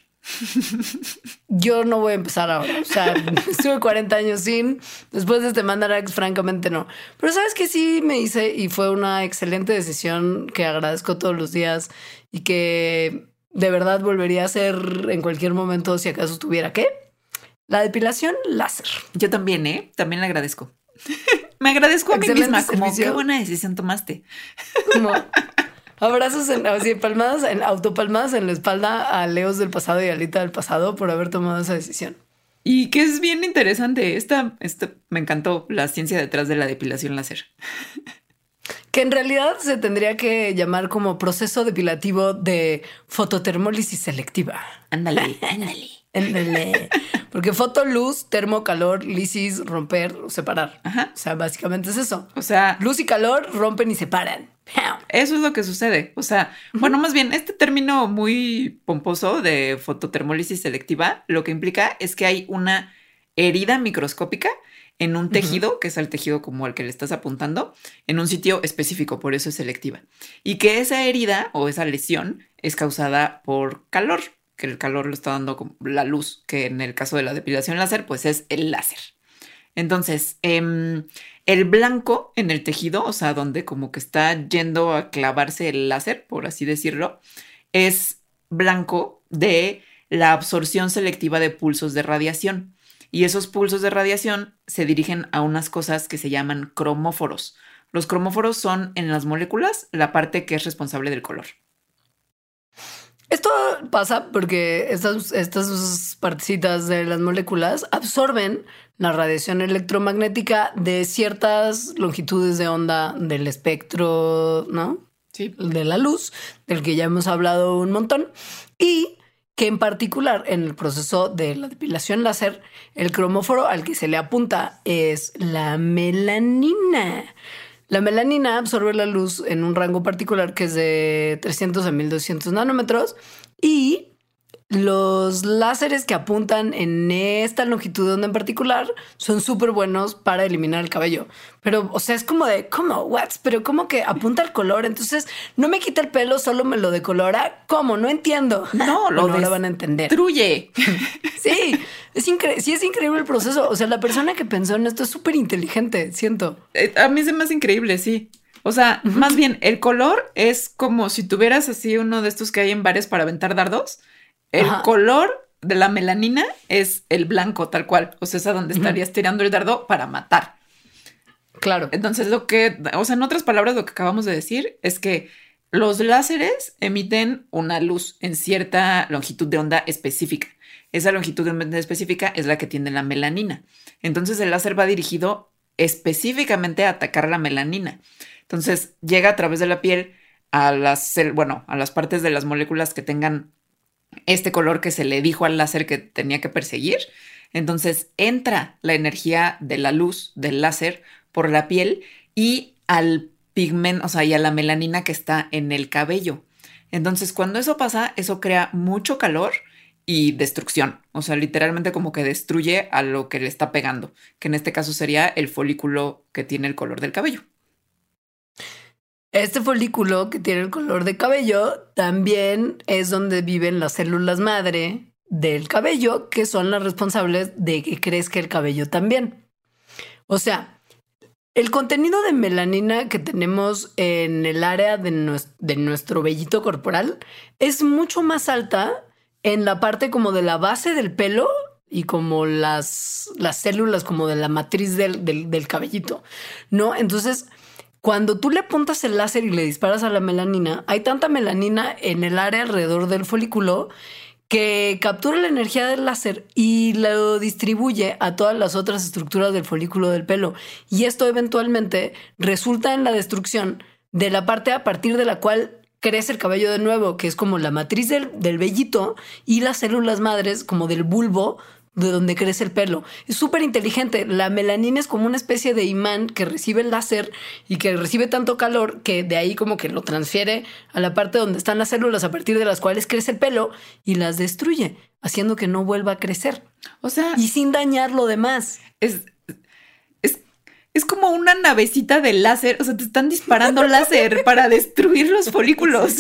Yo no voy a empezar ahora. O sea, *laughs* estuve 40 años sin. Después de este Mandarax, francamente no. Pero sabes que sí me hice y fue una excelente decisión que agradezco todos los días y que de verdad volvería a hacer en cualquier momento si acaso tuviera que. La depilación láser. Yo también, ¿eh? También le agradezco. *laughs* me agradezco a mí misma, como qué buena decisión tomaste. No. *laughs* Abrazos en, así, palmadas, en autopalmadas en la espalda a Leos del pasado y a Alita del pasado por haber tomado esa decisión. Y que es bien interesante. Esta, esta me encantó la ciencia detrás de la depilación láser. *laughs* Que en realidad se tendría que llamar como proceso depilativo de fototermólisis selectiva. Ándale, ándale. Porque foto, luz, termo, calor, lisis, romper, separar. Ajá. O sea, básicamente es eso. O sea, luz y calor rompen y separan. Eso es lo que sucede. O sea, bueno, más bien, este término muy pomposo de fototermólisis selectiva lo que implica es que hay una herida microscópica en un tejido, que es el tejido como al que le estás apuntando, en un sitio específico, por eso es selectiva. Y que esa herida o esa lesión es causada por calor, que el calor lo está dando la luz, que en el caso de la depilación láser, pues es el láser. Entonces, em, el blanco en el tejido, o sea, donde como que está yendo a clavarse el láser, por así decirlo, es blanco de la absorción selectiva de pulsos de radiación. Y esos pulsos de radiación se dirigen a unas cosas que se llaman cromóforos. Los cromóforos son en las moléculas la parte que es responsable del color. Esto pasa porque estas, estas partecitas de las moléculas absorben la radiación electromagnética de ciertas longitudes de onda del espectro, ¿no? Sí. De la luz, del que ya hemos hablado un montón. Y que en particular en el proceso de la depilación láser, el cromóforo al que se le apunta es la melanina. La melanina absorbe la luz en un rango particular que es de 300 a 1200 nanómetros y los láseres que apuntan en esta longitud de onda en particular son súper buenos para eliminar el cabello. Pero, o sea, es como de, ¿cómo? ¿What? Pero como que apunta el color. Entonces, no me quita el pelo, solo me lo decolora. ¿Cómo? No entiendo. No, lo no van a entender. Destruye. *laughs* sí, es sí es increíble el proceso. O sea, la persona que pensó en esto es súper inteligente, siento. Eh, a mí se me hace increíble, sí. O sea, más bien, el color es como si tuvieras así uno de estos que hay en bares para aventar dardos el color de la melanina es el blanco, tal cual. O sea, es a donde estarías tirando el dardo para matar. Claro. Entonces, lo que, o sea, en otras palabras, lo que acabamos de decir es que los láseres emiten una luz en cierta longitud de onda específica. Esa longitud específica es la que tiene la melanina. Entonces, el láser va dirigido específicamente a atacar la melanina. Entonces, llega a través de la piel a las, bueno, a las partes de las moléculas que tengan este color que se le dijo al láser que tenía que perseguir. Entonces entra la energía de la luz del láser por la piel y al pigmento, o sea, y a la melanina que está en el cabello. Entonces, cuando eso pasa, eso crea mucho calor y destrucción. O sea, literalmente como que destruye a lo que le está pegando, que en este caso sería el folículo que tiene el color del cabello. Este folículo que tiene el color de cabello también es donde viven las células madre del cabello, que son las responsables de que crezca el cabello también. O sea, el contenido de melanina que tenemos en el área de, nuestro vellito corporal es mucho más alta en la parte como de la base del pelo, y como las, las células como de la matriz del, del, del cabellito, ¿no? Entonces, cuando tú le apuntas el láser y le disparas a la melanina, hay tanta melanina en el área alrededor del folículo que captura la energía del láser y lo distribuye a todas las otras estructuras del folículo del pelo. Y esto eventualmente resulta en la destrucción de la parte a partir de la cual crece el cabello de nuevo, que es como la matriz del, del vellito y las células madres como del bulbo de donde crece el pelo. Es súper inteligente. La melanina es como una especie de imán que recibe el láser y que recibe tanto calor que de ahí como que lo transfiere a la parte donde están las células a partir de las cuales crece el pelo y las destruye, haciendo que no vuelva a crecer. O sea, y sin dañar lo demás. Es, es como una navecita de láser, o sea, te están disparando láser *laughs* para destruir los folículos,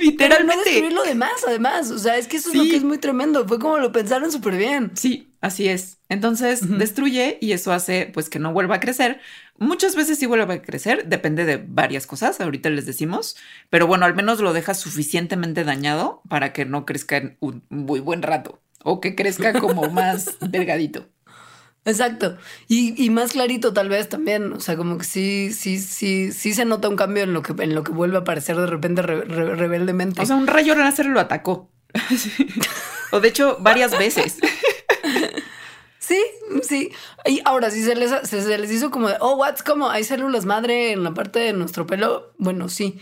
literalmente. no destruir lo demás, además, o sea, es que eso es lo que es muy tremendo, fue como lo pensaron súper bien. Sí, así es. Entonces, destruye y eso hace pues que no vuelva a crecer. Muchas veces sí vuelve a crecer, depende de varias cosas, ahorita les decimos, pero bueno, al menos lo deja suficientemente dañado para que no crezca en un muy buen rato o que crezca como más *laughs* delgadito. Exacto. Y, más clarito tal vez también. O sea, como que sí, sí, sí, sí se nota un cambio en lo que, en lo que vuelve a aparecer de repente rebeldemente. O sea, un rayo láser lo atacó. *laughs* o de hecho, varias veces. *laughs* Sí, sí. Y ahora, si se les, se, les hizo como de, oh, what's como hay células madre en la parte de nuestro pelo. Bueno, sí.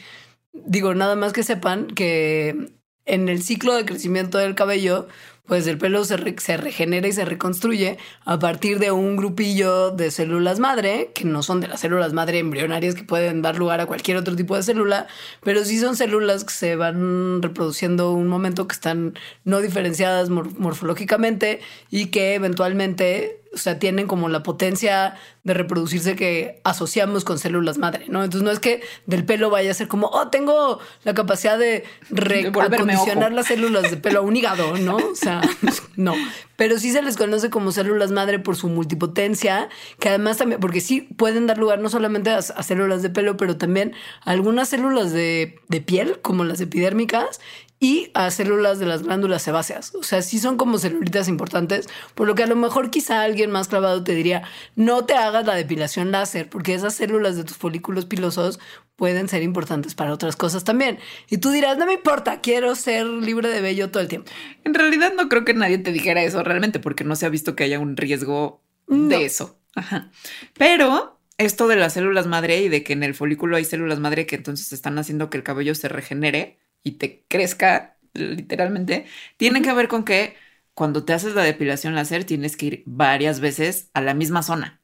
Digo, nada más que sepan que en el ciclo de crecimiento del cabello, pues el pelo se, regenera y se reconstruye a partir de un grupillo de células madre, que no son de las células madre embrionarias que pueden dar lugar a cualquier otro tipo de célula, pero sí son células que se van reproduciendo un momento que están no diferenciadas morfológicamente y que eventualmente o sea, tienen como la potencia de reproducirse que asociamos con células madre, ¿no? Entonces no es que del pelo vaya a ser como, oh, tengo la capacidad de recondicionar las células de pelo a un hígado, ¿no? O sea, *laughs* no. Pero sí se les conoce como células madre por su multipotencia, que además también, porque sí pueden dar lugar no solamente a, células de pelo, pero también a algunas células de, de piel, como las epidérmicas, y a células de las glándulas sebáceas. O sea, sí son como celulitas importantes, por lo que a lo mejor quizá alguien más clavado te diría, no te hagas la depilación láser, porque esas células de tus folículos pilosos pueden ser importantes para otras cosas también. Y tú dirás, no me importa, quiero ser libre de vello todo el tiempo. En realidad no creo que nadie te dijera eso realmente, porque no se ha visto que haya un riesgo de eso. Ajá. Pero esto de las células madre y de que en el folículo hay células madre que entonces están haciendo que el cabello se regenere, y te crezca literalmente, tiene que ver con que cuando te haces la depilación láser tienes que ir varias veces a la misma zona.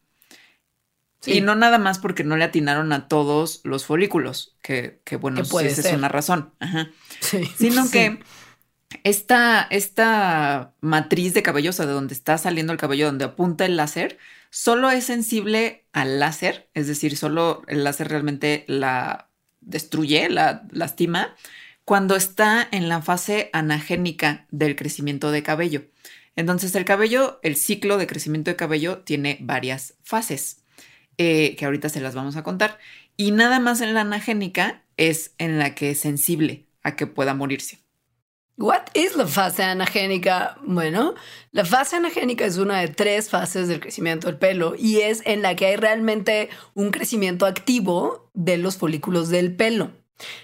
Y no nada más porque no le atinaron a todos los folículos, que, bueno, puede esa es una razón. *laughs* Sino que esta, esta matriz de cabello, o sea, de donde está saliendo el cabello, donde apunta el láser, solo es sensible al láser, es decir, solo el láser realmente la destruye, la lastima, cuando está en la fase anagénica del crecimiento de cabello. Entonces el cabello, el ciclo de crecimiento de cabello tiene varias fases eh, que ahorita se las vamos a contar. Y nada más en la anagénica es en la que es sensible a que pueda morirse. What is la fase anagénica? Bueno, la fase anagénica es una de tres fases del crecimiento del pelo y es en la que hay realmente un crecimiento activo de los folículos del pelo.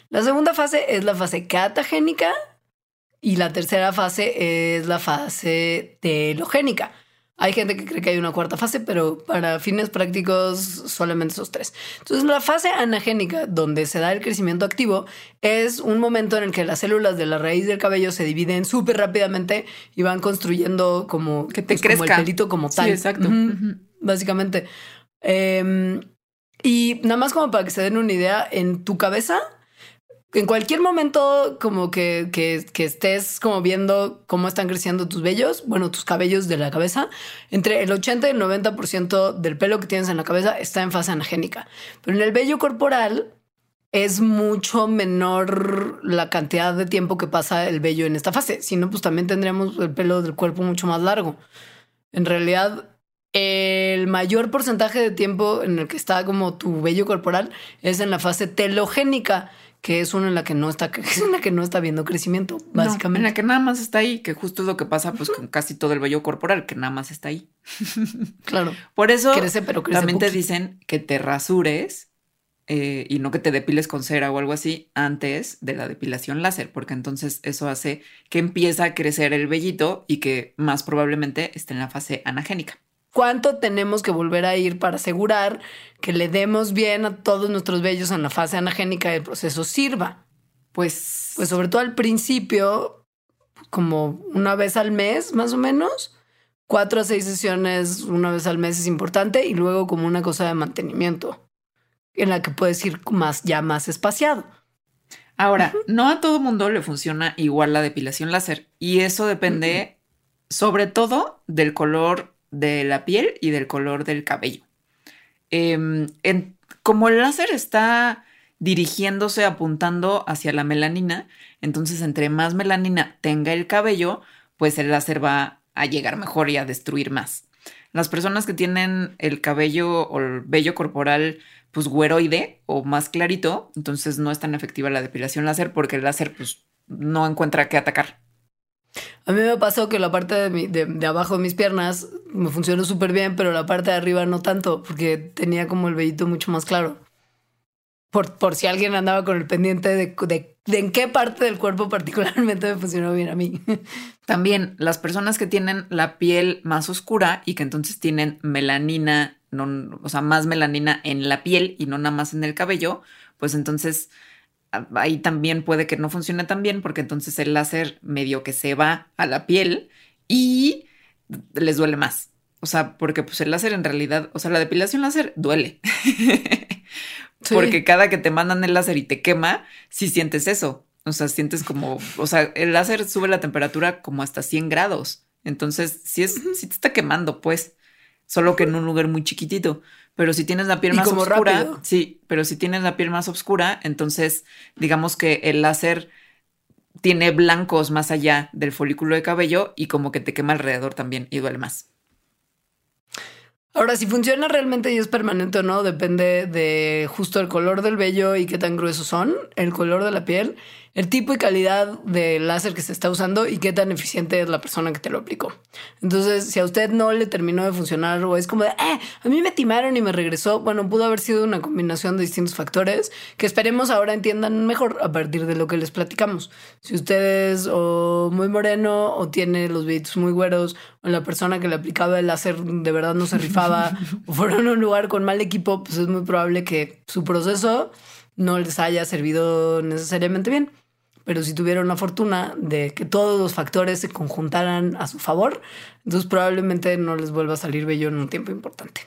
La segunda fase es la fase catagénica y la tercera fase es la fase telogénica. Hay gente que cree que hay una cuarta fase, pero para fines prácticos solamente esos tres. Entonces, la fase anagénica, donde se da el crecimiento activo, es un momento en el que las células de la raíz del cabello se dividen súper rápidamente y van construyendo como, que te pues, como el pelito como tal. Sí, exacto. Básicamente. Em, y nada más como para que se den una idea, en tu cabeza en cualquier momento como que, que, estés como viendo cómo están creciendo tus vellos, bueno, tus cabellos de la cabeza, entre el 80 y el 90% del pelo que tienes en la cabeza está en fase anagénica. Pero en el vello corporal es mucho menor la cantidad de tiempo que pasa el vello en esta fase. Si no, pues también tendríamos el pelo del cuerpo mucho más largo. En realidad, el mayor porcentaje de tiempo en el que está como tu vello corporal es en la fase telogénica que es una en la que no está, *laughs* es una que no está viendo crecimiento, básicamente. en la que nada más está ahí, que justo es lo que pasa pues con casi todo el vello corporal, que nada más está ahí. *laughs* claro. Por eso crece, pero crece también te dicen que te rasures eh, y no que te depiles con cera o algo así antes de la depilación láser, porque entonces eso hace que empieza a crecer el vellito y que más probablemente esté en la fase anagénica. ¿Cuánto tenemos que volver a ir para asegurar que le demos bien a todos nuestros vellos en la fase anagénica y el proceso sirva? Pues, Pues sobre todo al principio, como una vez al mes, más o menos. Cuatro a seis sesiones una vez al mes es importante y luego como una cosa de mantenimiento en la que puedes ir más ya más espaciado. Ahora, no a todo mundo le funciona igual la depilación láser y eso depende sobre todo del color de la piel y del color del cabello. Em, en- como el láser está dirigiéndose, apuntando hacia la melanina, entonces entre más melanina tenga el cabello, pues el láser va a llegar mejor y a destruir más. Las personas que tienen el cabello o el vello corporal pues güeroide o más clarito, entonces no es tan efectiva la depilación láser porque el láser pues no encuentra qué atacar. A mí me pasó que la parte de, abajo de mis piernas me funcionó súper bien, pero la parte de arriba no tanto, porque tenía como el vellito mucho más claro. Por, por si alguien andaba con el pendiente de, de- en qué parte del cuerpo *laughs* particularmente me funcionó bien a mí. *laughs* También las personas que tienen la piel más oscura y que entonces tienen melanina, no, o sea, más melanina en la piel y no nada más en el cabello, pues entonces ahí también puede que no funcione tan bien porque entonces el láser medio que se va a la piel y les duele más. O sea, porque pues el láser en realidad, o sea, la depilación láser duele. *laughs* Sí. Porque cada que te mandan el láser y te quema, sí sientes eso. O sea, sientes como, o sea, el láser sube la temperatura como hasta 100 grados. Entonces, sí es, sí te está quemando, pues. Solo que en un lugar muy chiquitito. Pero si tienes la piel más oscura, rápido. sí, pero si tienes la piel más oscura, entonces digamos que el láser tiene blancos más allá del folículo de cabello y como que te quema alrededor también y duele más. Ahora, si funciona realmente y es permanente o no, depende de justo el color del vello y qué tan gruesos son, el color de la piel, el tipo y calidad del láser que se está usando y qué tan eficiente es la persona que te lo aplicó. Entonces, si a usted no le terminó de funcionar o es como de, eh, a mí me timaron y me regresó, bueno, pudo haber sido una combinación de distintos factores que esperemos ahora entiendan mejor a partir de lo que les platicamos. Si usted es o muy moreno o tiene los vellitos muy güeros o la persona que le aplicaba el láser de verdad no se rifaba *laughs* o fueron a un lugar con mal equipo, pues es muy probable que su proceso no les haya servido necesariamente bien. Pero si tuvieron la fortuna de que todos los factores se conjuntaran a su favor, entonces probablemente no les vuelva a salir bello en un tiempo importante.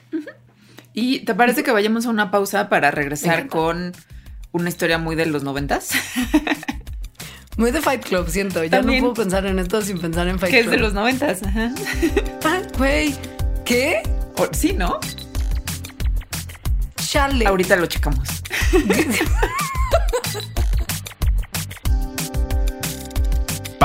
¿Y te parece que vayamos a una pausa para regresar con una historia muy de los noventas? *laughs* Muy de Fight Club, siento. Ya También. no puedo pensar en esto sin pensar en Fight que es Club. de los noventas. Ajá. Ah, güey. ¿Qué? O- sí, ¿no? Chale. Ahorita lo checamos. *laughs*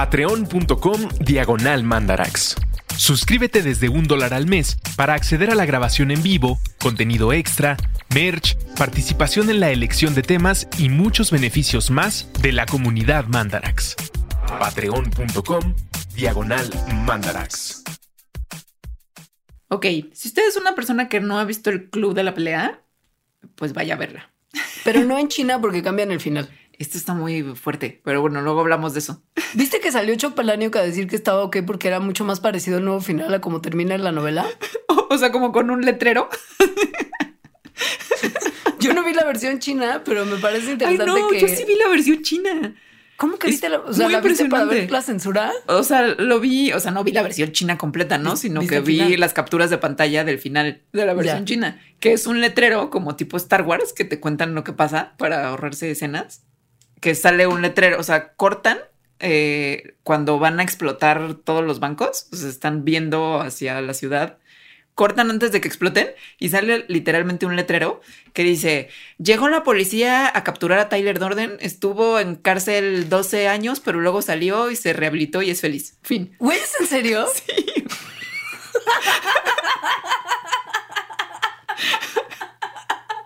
Patreon.com Diagonal Mandarax. Suscríbete desde un dólar al mes para acceder a la grabación en vivo, contenido extra, merch, participación en la elección de temas y muchos beneficios más de la comunidad Mandarax. Patreon.com Diagonal Mandarax. Ok, si usted es una persona que no ha visto el club de la pelea, pues vaya a verla. Pero no en China porque cambian el final. Esto está muy fuerte, pero bueno, luego hablamos de eso. *laughs* ¿Viste que salió Chuck Palahniuk a decir que estaba ok porque era mucho más parecido al nuevo final a como termina la novela? *laughs* O sea, como con un letrero. *laughs* Yo no vi la versión china, pero me parece Ay, interesante no, que... yo sí vi la versión china. ¿Cómo que viste la... O sea, muy ¿la viste para impresionante. ver la censura? O sea, lo vi, o sea, no vi la versión china completa, ¿no? ¿Viste- Sino que vi final? las capturas de pantalla del final de la versión Ya. china, que es un letrero como tipo Star Wars que te cuentan lo que pasa para ahorrarse escenas. Que sale un letrero, o sea, cortan eh, cuando van a explotar todos los bancos, o sea, están viendo hacia la ciudad. Cortan antes de que exploten y sale literalmente un letrero que dice: Llegó la policía a capturar a Tyler Dorden, estuvo en cárcel 12 años, pero luego salió y se rehabilitó y es feliz. Fin. Güey, ¿es en serio? *laughs*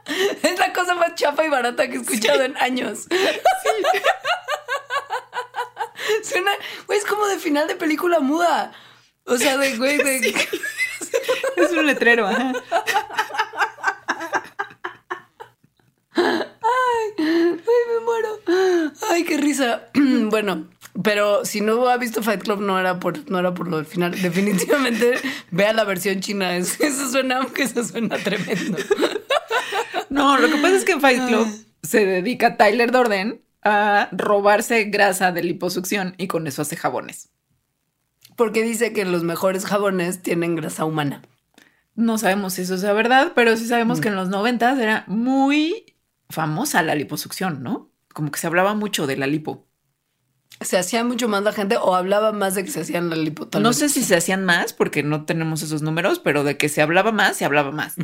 *laughs* Es la cosa más chapa y barata que he escuchado en años. *laughs* Suena, güey, es como de final de película muda. O sea, de güey, de. *laughs* Es un letrero, ajá. Ay, me muero. Ay, qué risa. *clears throat* Bueno, pero si no ha visto Fight Club, no era por, no era por lo del final. Definitivamente *laughs* vea la versión china. Es- Eso suena, aunque eso suena tremendo. No, lo que pasa es que en Fight Club se dedica Tyler Dorden a robarse grasa de liposucción y con eso hace jabones. Porque dice que los mejores jabones tienen grasa humana. No sabemos si eso sea verdad, pero sí sabemos que en los 90 era muy famosa la liposucción, ¿no? Como que se hablaba mucho de la lipo. ¿Se hacía mucho más la gente o hablaba más de que se hacían la lipo? No sé si se hacían más porque no tenemos esos números, pero de que se hablaba más, se hablaba más.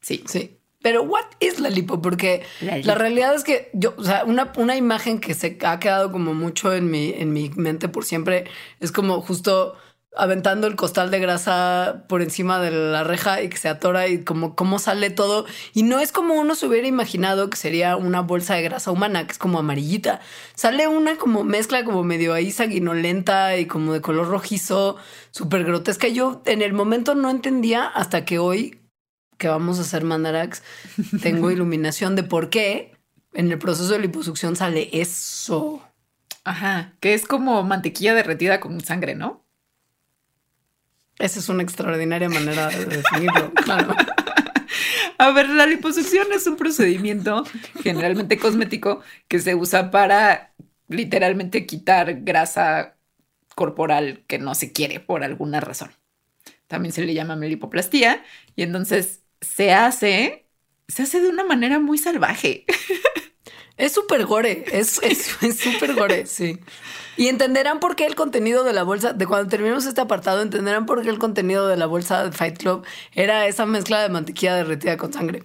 Sí. Sí. Pero, ¿what is la lipo? Porque La realidad es que yo, o sea, una, una imagen que se ha quedado como mucho en mi, en mi mente por siempre es como justo aventando el costal de grasa por encima de la reja y que se atora y como cómo sale todo. Y no es como uno se hubiera imaginado que sería una bolsa de grasa humana, que es como amarillita. Sale una como mezcla como medio ahí sanguinolenta y como de color rojizo, súper grotesca. Yo en el momento no entendía hasta que hoy que vamos a hacer Mandarax, tengo *laughs* iluminación de por qué en el proceso de liposucción sale eso. Ajá. Que es como mantequilla derretida con sangre, ¿no? Esa es una extraordinaria manera de definirlo. *laughs* Claro. A ver, la liposucción es un procedimiento generalmente cosmético que se usa para literalmente quitar grasa corporal que no se quiere por alguna razón. También se le llama lipoplastía y entonces se hace, se hace de una manera muy salvaje. Es súper gore, es súper gore, sí. Y entenderán por qué el contenido de la bolsa, de cuando terminemos este apartado, entenderán por qué el contenido de la bolsa de Fight Club era esa mezcla de mantequilla derretida con sangre.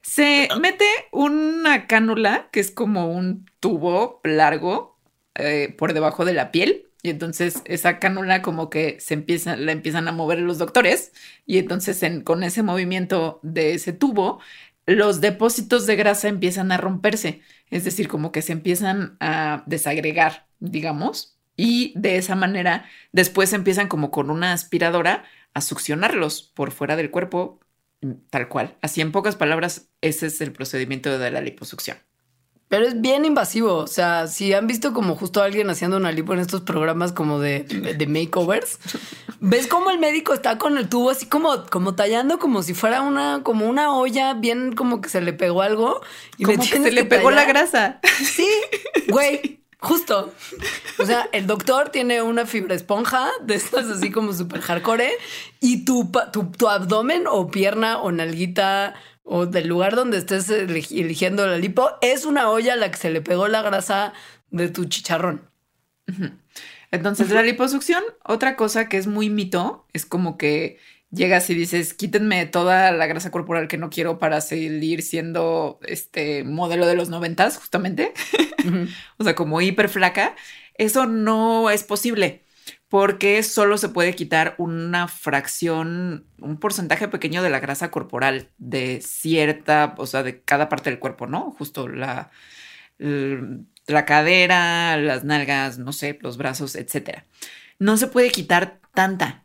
Se mete una cánula que es como un tubo largo eh, por debajo de la piel. Y entonces esa cánula como que se empieza, la empiezan a mover los doctores. Y entonces en- con ese movimiento de ese tubo, los depósitos de grasa empiezan a romperse. Es decir, como que se empiezan a desagregar, digamos. Y de esa manera, después empiezan como con una aspiradora a succionarlos por fuera del cuerpo Tal cual. Así en pocas palabras, ese es el procedimiento de la liposucción. Pero es bien invasivo. O sea, si han visto como justo a alguien haciendo una lipo en estos programas como de, de makeovers, ves como el médico está con el tubo así como, como tallando como si fuera una, como una olla bien como que se le pegó algo. Y Como que se le pegó la grasa. Sí, güey. *laughs* Justo. O sea, el doctor tiene una fibra esponja de estas así como súper hardcore y tu, tu, tu abdomen o pierna o nalguita o del lugar donde estés eligiendo la lipo es una olla a la que se le pegó la grasa de tu chicharrón. Entonces, la liposucción, otra cosa que es muy mito, es como que llegas y dices, quítenme toda la grasa corporal que no quiero para seguir siendo este modelo de los noventas, justamente. *laughs* o sea, como hiper flaca. Eso no es posible porque solo se puede quitar una fracción, un porcentaje pequeño de la grasa corporal de cierta, o sea, de cada parte del cuerpo, ¿no? Justo la, la cadera, las nalgas, no sé, los brazos, etcétera. No se puede quitar tanta.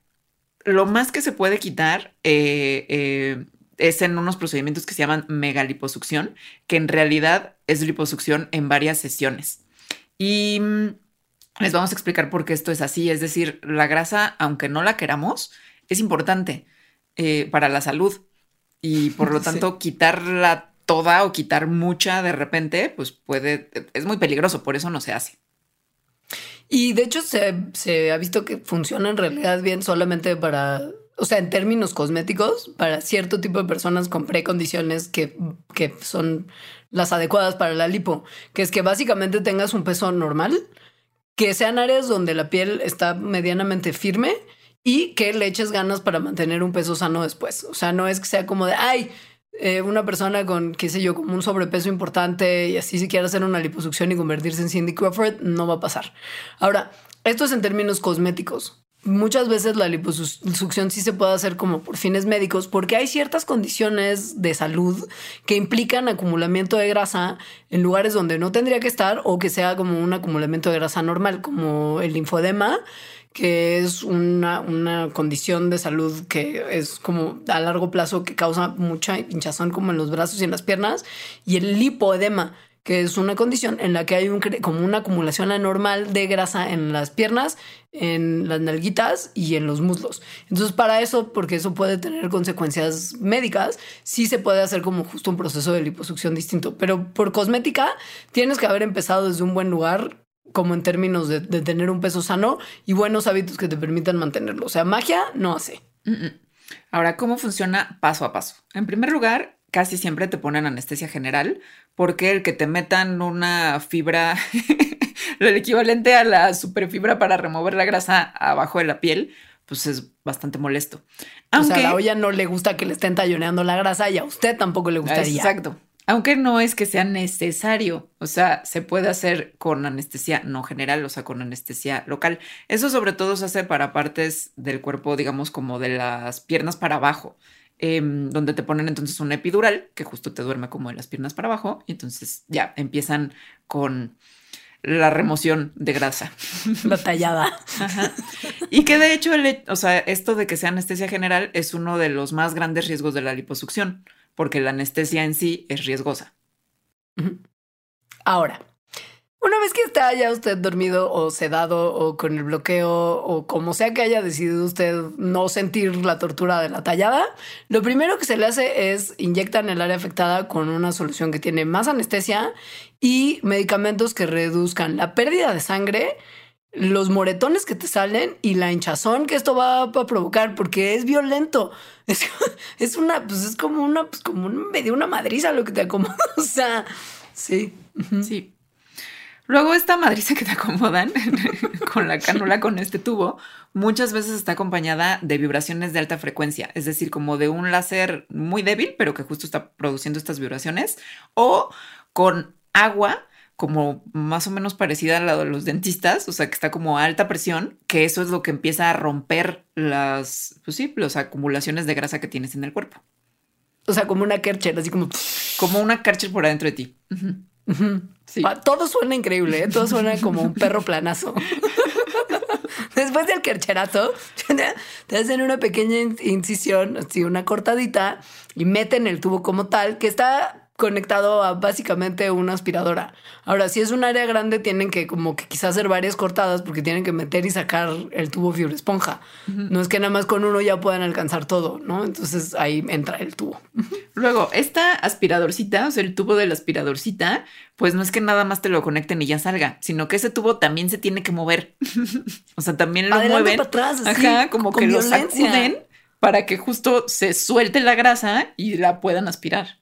Lo más que se puede quitar eh, eh, es en unos procedimientos que se llaman megaliposucción, que en realidad es liposucción en varias sesiones. Y mm, les vamos a explicar por qué esto es así. Es decir, la grasa, aunque no la queramos, es importante eh, para la salud. Y por lo *laughs* Sí. tanto, quitarla toda o quitar mucha de repente, pues puede, es muy peligroso, por eso no se hace. Y de hecho se, se ha visto que funciona en realidad bien solamente para, o sea, en términos cosméticos, para cierto tipo de personas con precondiciones que, que son las adecuadas para la lipo, que es que básicamente tengas un peso normal, que sean áreas donde la piel está medianamente firme y que le eches ganas para mantener un peso sano después. O sea, no es que sea como de, ay, eh, una persona con, qué sé yo, como un sobrepeso importante y así si quiere hacer una liposucción y convertirse en Cindy Crawford, no va a pasar. Ahora, esto es en términos cosméticos. Muchas veces la liposucción sí se puede hacer como por fines médicos, porque hay ciertas condiciones de salud que implican acumulamiento de grasa en lugares donde no tendría que estar o que sea como un acumulamiento de grasa normal, como el linfodema que es una, una, condición de salud que es como a largo plazo que causa mucha hinchazón como en los brazos y en las piernas, y el lipoedema, que es una condición en la que hay un, como una acumulación anormal de grasa en las piernas, en las nalguitas y en los muslos. Entonces, para eso, porque eso puede tener consecuencias médicas, sí se puede hacer como justo un proceso de liposucción distinto. Pero por cosmética, tienes que haber empezado desde un buen lugar, como en términos de, tener un peso sano y buenos hábitos que te permitan mantenerlo. O sea, magia no hace. Ahora, ¿cómo funciona paso a paso? En primer lugar, casi siempre te ponen anestesia general porque el que te metan una fibra, *laughs* el equivalente a la superfibra para remover la grasa abajo de la piel, pues es bastante molesto. Aunque, o sea, a la olla no le gusta que le estén talloneando la grasa y a usted tampoco le gustaría. Exacto. Aunque no es que sea necesario, o sea, se puede hacer con anestesia no general, o sea, con anestesia local. Eso sobre todo se hace para partes del cuerpo, digamos, como de las piernas para abajo. Em, donde te ponen entonces una epidural que justo te duerme como de las piernas para abajo y entonces ya empiezan con la remoción de grasa. La tallada. Y que de hecho, o sea, esto de que sea anestesia general es uno de los más grandes riesgos de la liposucción, porque la anestesia en sí es riesgosa. Ahora, una vez que está ya usted dormido o sedado o con el bloqueo o como sea que haya decidido usted no sentir la tortura de la tallada, lo primero que se le hace es inyectar en el área afectada con una solución que tiene más anestesia y medicamentos que reduzcan la pérdida de sangre, los moretones que te salen y la hinchazón que esto va a provocar porque es violento. *laughs* Es, una, pues es como una, pues como un, medio una madriza lo que te acomoda. *laughs* O sea, sí. Sí. Luego esta madriza que te acomodan *laughs* con la cánula con este tubo, muchas veces está acompañada de vibraciones de alta frecuencia, es decir, como de un láser muy débil, pero que justo está produciendo estas vibraciones, o con agua como más o menos parecida a la de los dentistas, o sea, que está como a alta presión, que eso es lo que empieza a romper las, pues sí, las acumulaciones de grasa que tienes en el cuerpo. O sea, como una Kercher, así como... Como una Kercher por adentro de ti. Todo suena increíble, ¿eh? todo suena como un perro planazo. *laughs* Después del kercherazo, te hacen una pequeña incisión, así una cortadita, y meten el tubo como tal, que está conectado a básicamente una aspiradora. Ahora, si es un área grande, tienen que como que quizás hacer varias cortadas porque tienen que meter y sacar el tubo fibra esponja. No es que nada más con uno ya puedan alcanzar todo, ¿no? Entonces ahí entra el tubo. Luego, esta aspiradorcita, o sea, el tubo de la aspiradorcita, pues no es que nada más te lo conecten y ya salga, sino que ese tubo también se tiene que mover. *laughs* o sea, también lo mueven. Para atrás, Ajá, como que lo sacuden para que justo se suelte la grasa y la puedan aspirar.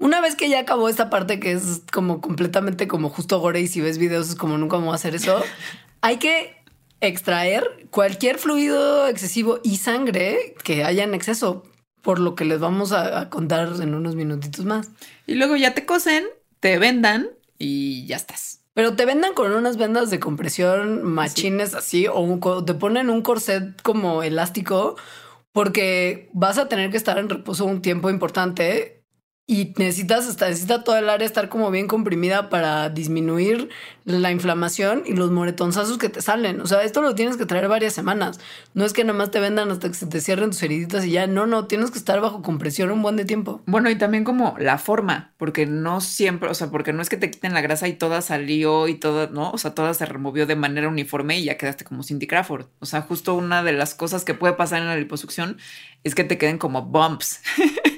Una vez que ya acabó esta parte que es como completamente como justo gore y si ves videos es como nunca vamos a hacer eso, *laughs* hay que extraer cualquier fluido excesivo y sangre que haya en exceso, por lo que les vamos a, contar en unos minutitos más. Y luego ya te cosen, te vendan y ya estás. Pero te vendan con unas vendas de compresión machines así o te ponen un corset como elástico porque vas a tener que estar en reposo un tiempo importante y necesitas hasta necesita toda el área estar como bien comprimida para disminuir la inflamación y los moretonzazos que te salen. O sea, esto lo tienes que traer varias semanas. No es que nada más te vendan hasta que se te cierren tus heriditas y ya. No, no, tienes que estar bajo compresión un buen de tiempo. Bueno, y también como la forma, porque no siempre, o sea, porque no es que te quiten la grasa y toda salió y toda, ¿no? O sea, toda se removió de manera uniforme y ya quedaste como Cindy Crawford. O sea, justo una de las cosas que puede pasar en la liposucción es que te queden como bumps. *laughs*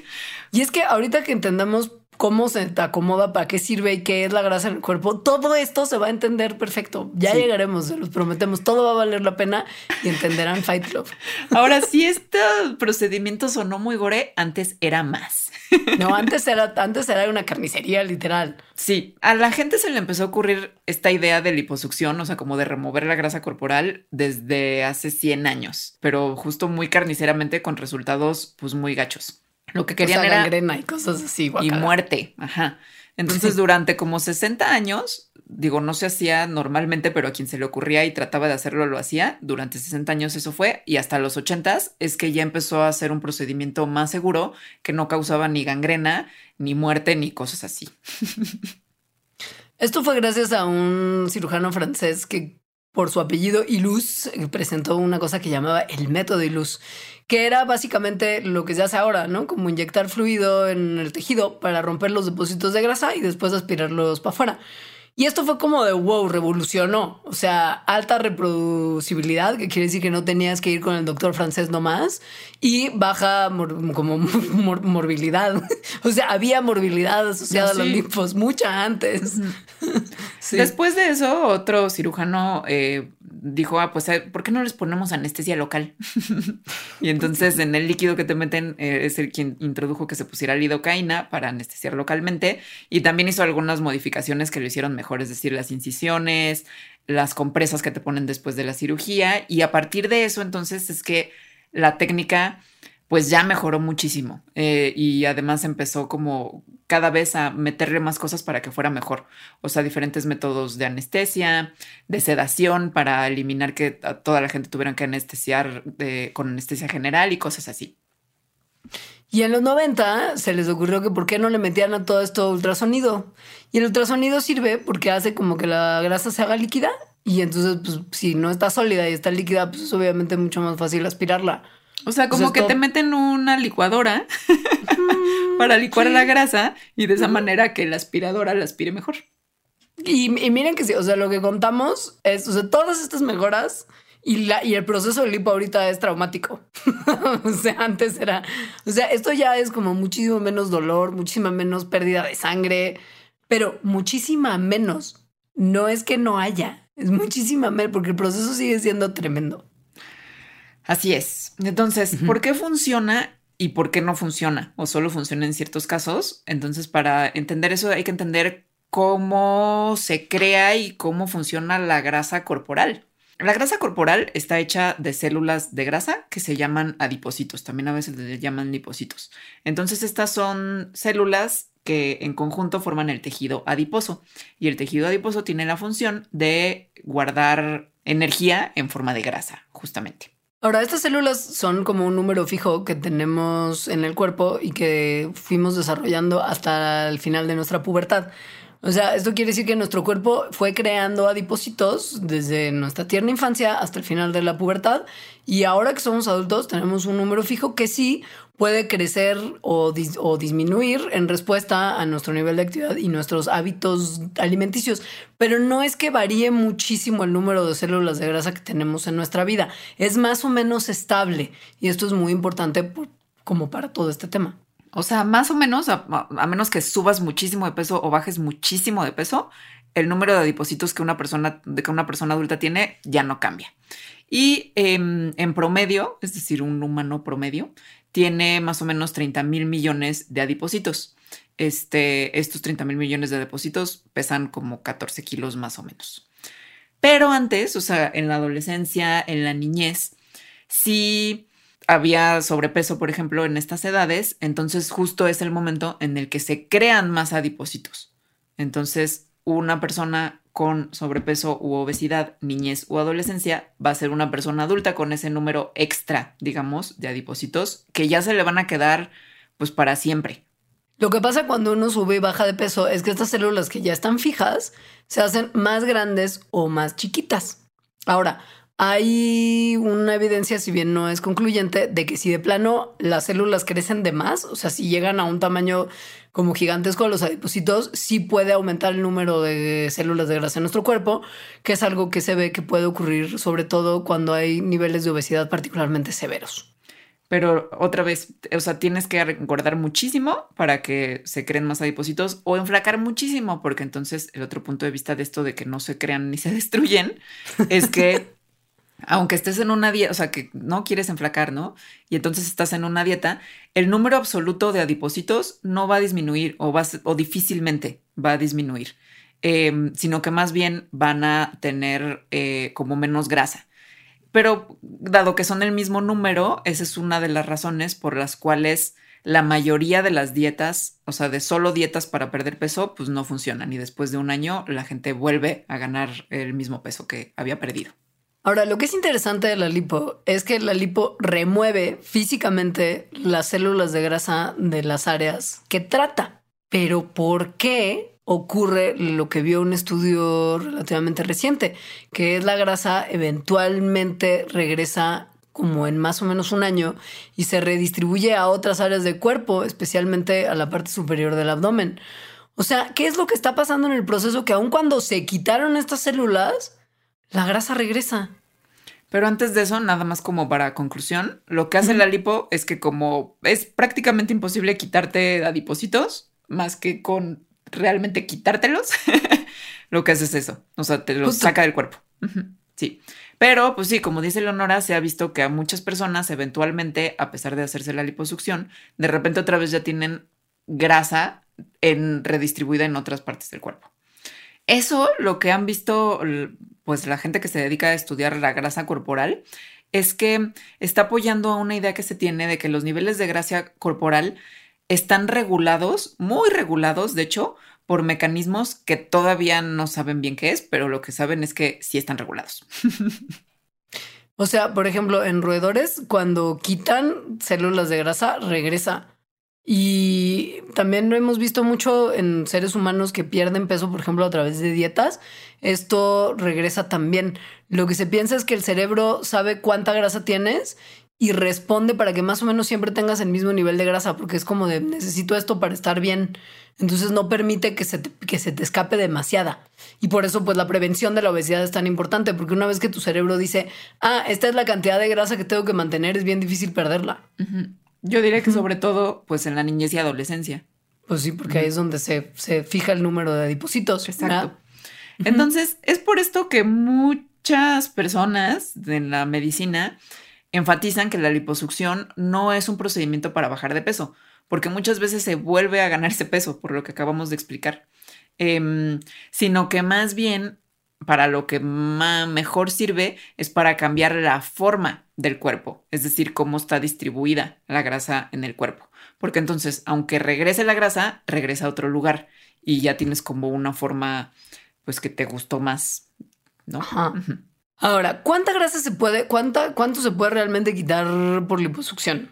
Y es que ahorita que entendamos cómo se te acomoda, para qué sirve y qué es la grasa en el cuerpo, todo esto se va a entender perfecto. Ya llegaremos, se los prometemos, todo va a valer la pena y entenderán *laughs* Fight Club. Ahora, si este procedimiento sonó muy gore, antes era más. *laughs* No, antes era, antes era una carnicería literal. Sí, a la gente se le empezó a ocurrir esta idea de liposucción, o sea, como de remover la grasa corporal desde hace 100 años, pero justo muy carniceramente con resultados pues muy gachos. Lo que querían era gangrena y cosas así. Y muerte, ajá. Entonces, durante como 60 años, digo, no se hacía normalmente, pero a quien se le ocurría y trataba de hacerlo lo hacía. Durante 60 años eso fue y hasta los 80 es que ya empezó a hacer un procedimiento más seguro que no causaba ni gangrena, ni muerte, ni cosas así. *laughs* Esto fue gracias a un cirujano francés que por su apellido Ilus presentó una cosa que llamaba el método Ilus, que era básicamente lo que se hace ahora, ¿no? Como inyectar fluido en el tejido para romper los depósitos de grasa y después aspirarlos para afuera. Y esto fue como de wow, revolucionó. O sea, alta reproducibilidad, que quiere decir que no tenías que ir con el doctor francés nomás, y baja como morbilidad. *laughs* o sea, había morbilidad asociada a los linfos mucha antes. *laughs* Después de eso, otro cirujano eh, dijo, ah, pues, eh, ¿por qué no les ponemos anestesia local? *laughs* y entonces en el líquido que te meten eh, es el quien introdujo que se pusiera lidocaína para anestesiar localmente y también hizo algunas modificaciones que lo hicieron mejor, es decir, las incisiones, las compresas que te ponen después de la cirugía y a partir de eso entonces es que la técnica pues ya mejoró muchísimo eh, y además empezó como cada vez a meterle más cosas para que fuera mejor. O sea, diferentes métodos de anestesia, de sedación para eliminar que toda la gente tuvieran que anestesiar con anestesia general y cosas así. Y en los 90 se les ocurrió que por qué no le metían a todo esto ultrasonido. Y el ultrasonido sirve porque hace como que la grasa se haga líquida y entonces pues si no está sólida y está líquida, pues es obviamente mucho más fácil aspirarla. O sea, como que te meten una licuadora *laughs* para licuar la grasa y de esa manera que la aspiradora la aspire mejor. Y, miren que sí, o sea, lo que contamos es, o sea, todas estas mejoras y, la, y el proceso de lipo ahorita es traumático. *laughs* o sea, antes era, o sea, esto ya es como muchísimo menos dolor, muchísima menos pérdida de sangre, pero muchísima menos. No es que no haya, es muchísima menos, porque el proceso sigue siendo tremendo. Así es. Entonces, ¿por qué funciona y por qué no funciona? O solo funciona en ciertos casos. Entonces, para entender eso hay que entender cómo se crea y cómo funciona la grasa corporal. La grasa corporal está hecha de células de grasa que se llaman adipocitos, también a veces les llaman lipocitos. Entonces estas son células que en conjunto forman el tejido adiposo y el tejido adiposo tiene la función de guardar energía en forma de grasa, justamente. Ahora, estas células son como un número fijo que tenemos en el cuerpo y que fuimos desarrollando hasta el final de nuestra pubertad. O sea, esto quiere decir que nuestro cuerpo fue creando adipocitos desde nuestra tierna infancia hasta el final de la pubertad y ahora que somos adultos tenemos un número fijo que sí puede crecer o, disminuir en respuesta a nuestro nivel de actividad y nuestros hábitos alimenticios. Pero no es que varíe muchísimo el número de células de grasa que tenemos en nuestra vida. Es más o menos estable y esto es muy importante como para todo este tema. O sea, más o menos, a, menos que subas muchísimo de peso o bajes muchísimo de peso, el número de adipocitos que una persona, de que una persona adulta tiene ya no cambia. Y em, en promedio, es decir, un humano promedio, tiene más o menos 30 mil millones de adipocitos. Este, estos 30 mil millones de adipocitos pesan como 14 kilos más o menos. Pero antes, o sea, en la adolescencia, en la niñez, si había sobrepeso, por ejemplo, en estas edades, entonces justo es el momento en el que se crean más adipocitos. Entonces, una persona con sobrepeso u obesidad, niñez o adolescencia, va a ser una persona adulta con ese número extra, digamos, de adipocitos, que ya se le van a quedar pues para siempre. Lo que pasa cuando uno sube y baja de peso es que estas células que ya están fijas se hacen más grandes o más chiquitas. Ahora, hay una evidencia, si bien no es concluyente, de que si de plano las células crecen de más, o sea, si llegan a un tamaño como gigantesco los adipocitos, sí puede aumentar el número de células de grasa en nuestro cuerpo, que es algo que se ve que puede ocurrir sobre todo cuando hay niveles de obesidad particularmente severos. Pero otra vez, o sea, tienes que engordar muchísimo para que se creen más adipocitos o enflacar muchísimo, porque entonces el otro punto de vista de esto de que no se crean ni se *laughs* destruyen es que aunque estés en una dieta, o sea, que no quieres enflacar, ¿no? Y entonces estás en una dieta, el número absoluto de adipocitos no va a disminuir o, va o difícilmente va a disminuir, em, sino que más bien van a tener eh, como menos grasa. Pero dado que son el mismo número, esa es una de las razones por las cuales la mayoría de las dietas, o sea, de solo dietas para perder peso, pues no funcionan y después de un año la gente vuelve a ganar el mismo peso que había perdido. Ahora, lo que es interesante de la lipo es que la lipo remueve físicamente las células de grasa de las áreas que trata. Pero ¿por qué ocurre lo que vio un estudio relativamente reciente? Que es la grasa eventualmente regresa como en más o menos un año y se redistribuye a otras áreas del cuerpo, especialmente a la parte superior del abdomen. O sea, ¿qué es lo que está pasando en el proceso? Que aun cuando se quitaron estas células, la grasa regresa. Pero antes de eso, nada más como para conclusión, lo que hace la lipo es que como es prácticamente imposible quitarte adipocitos, más que con realmente quitártelos, *laughs* lo que hace es eso. O sea, te los saca del cuerpo. Sí. Pero, pues sí, como dice Leonora, se ha visto que a muchas personas, eventualmente, a pesar de hacerse la liposucción, de repente otra vez ya tienen grasa en, redistribuida en otras partes del cuerpo. Eso lo que han visto, pues la gente que se dedica a estudiar la grasa corporal, es que está apoyando a una idea que se tiene de que los niveles de grasa corporal están regulados, muy regulados, de hecho, por mecanismos que todavía no saben bien qué es, pero lo que saben es que sí están regulados. *laughs* o sea, por ejemplo, en roedores, cuando quitan células de grasa, regresa. Y también lo hemos visto mucho en seres humanos que pierden peso, por ejemplo, a través de dietas. Esto regresa también. Lo que se piensa es que el cerebro sabe cuánta grasa tienes y responde para que más o menos siempre tengas el mismo nivel de grasa, porque es como de necesito esto para estar bien. Entonces no permite que se, te, que se te escape demasiada. Y por eso pues la prevención de la obesidad es tan importante, porque una vez que tu cerebro dice, ah, esta es la cantidad de grasa que tengo que mantener, es bien difícil perderla. Yo diría que sobre todo pues en la niñez y adolescencia. Pues sí, porque ahí es donde se, se, fija el número de adipocitos. Exacto. Entonces, es por esto que muchas personas de la medicina enfatizan que la liposucción no es un procedimiento para bajar de peso, porque muchas veces se vuelve a ganar ese peso, por lo que acabamos de explicar, em, sino que más bien para lo que mejor sirve es para cambiar la forma del cuerpo, es decir, cómo está distribuida la grasa en el cuerpo. Porque entonces, aunque regrese la grasa, regresa a otro lugar y ya tienes como una forma, pues que te gustó más, ¿no? Ahora, ¿cuánta grasa se puede, cuánta, cuánto se puede realmente quitar por liposucción?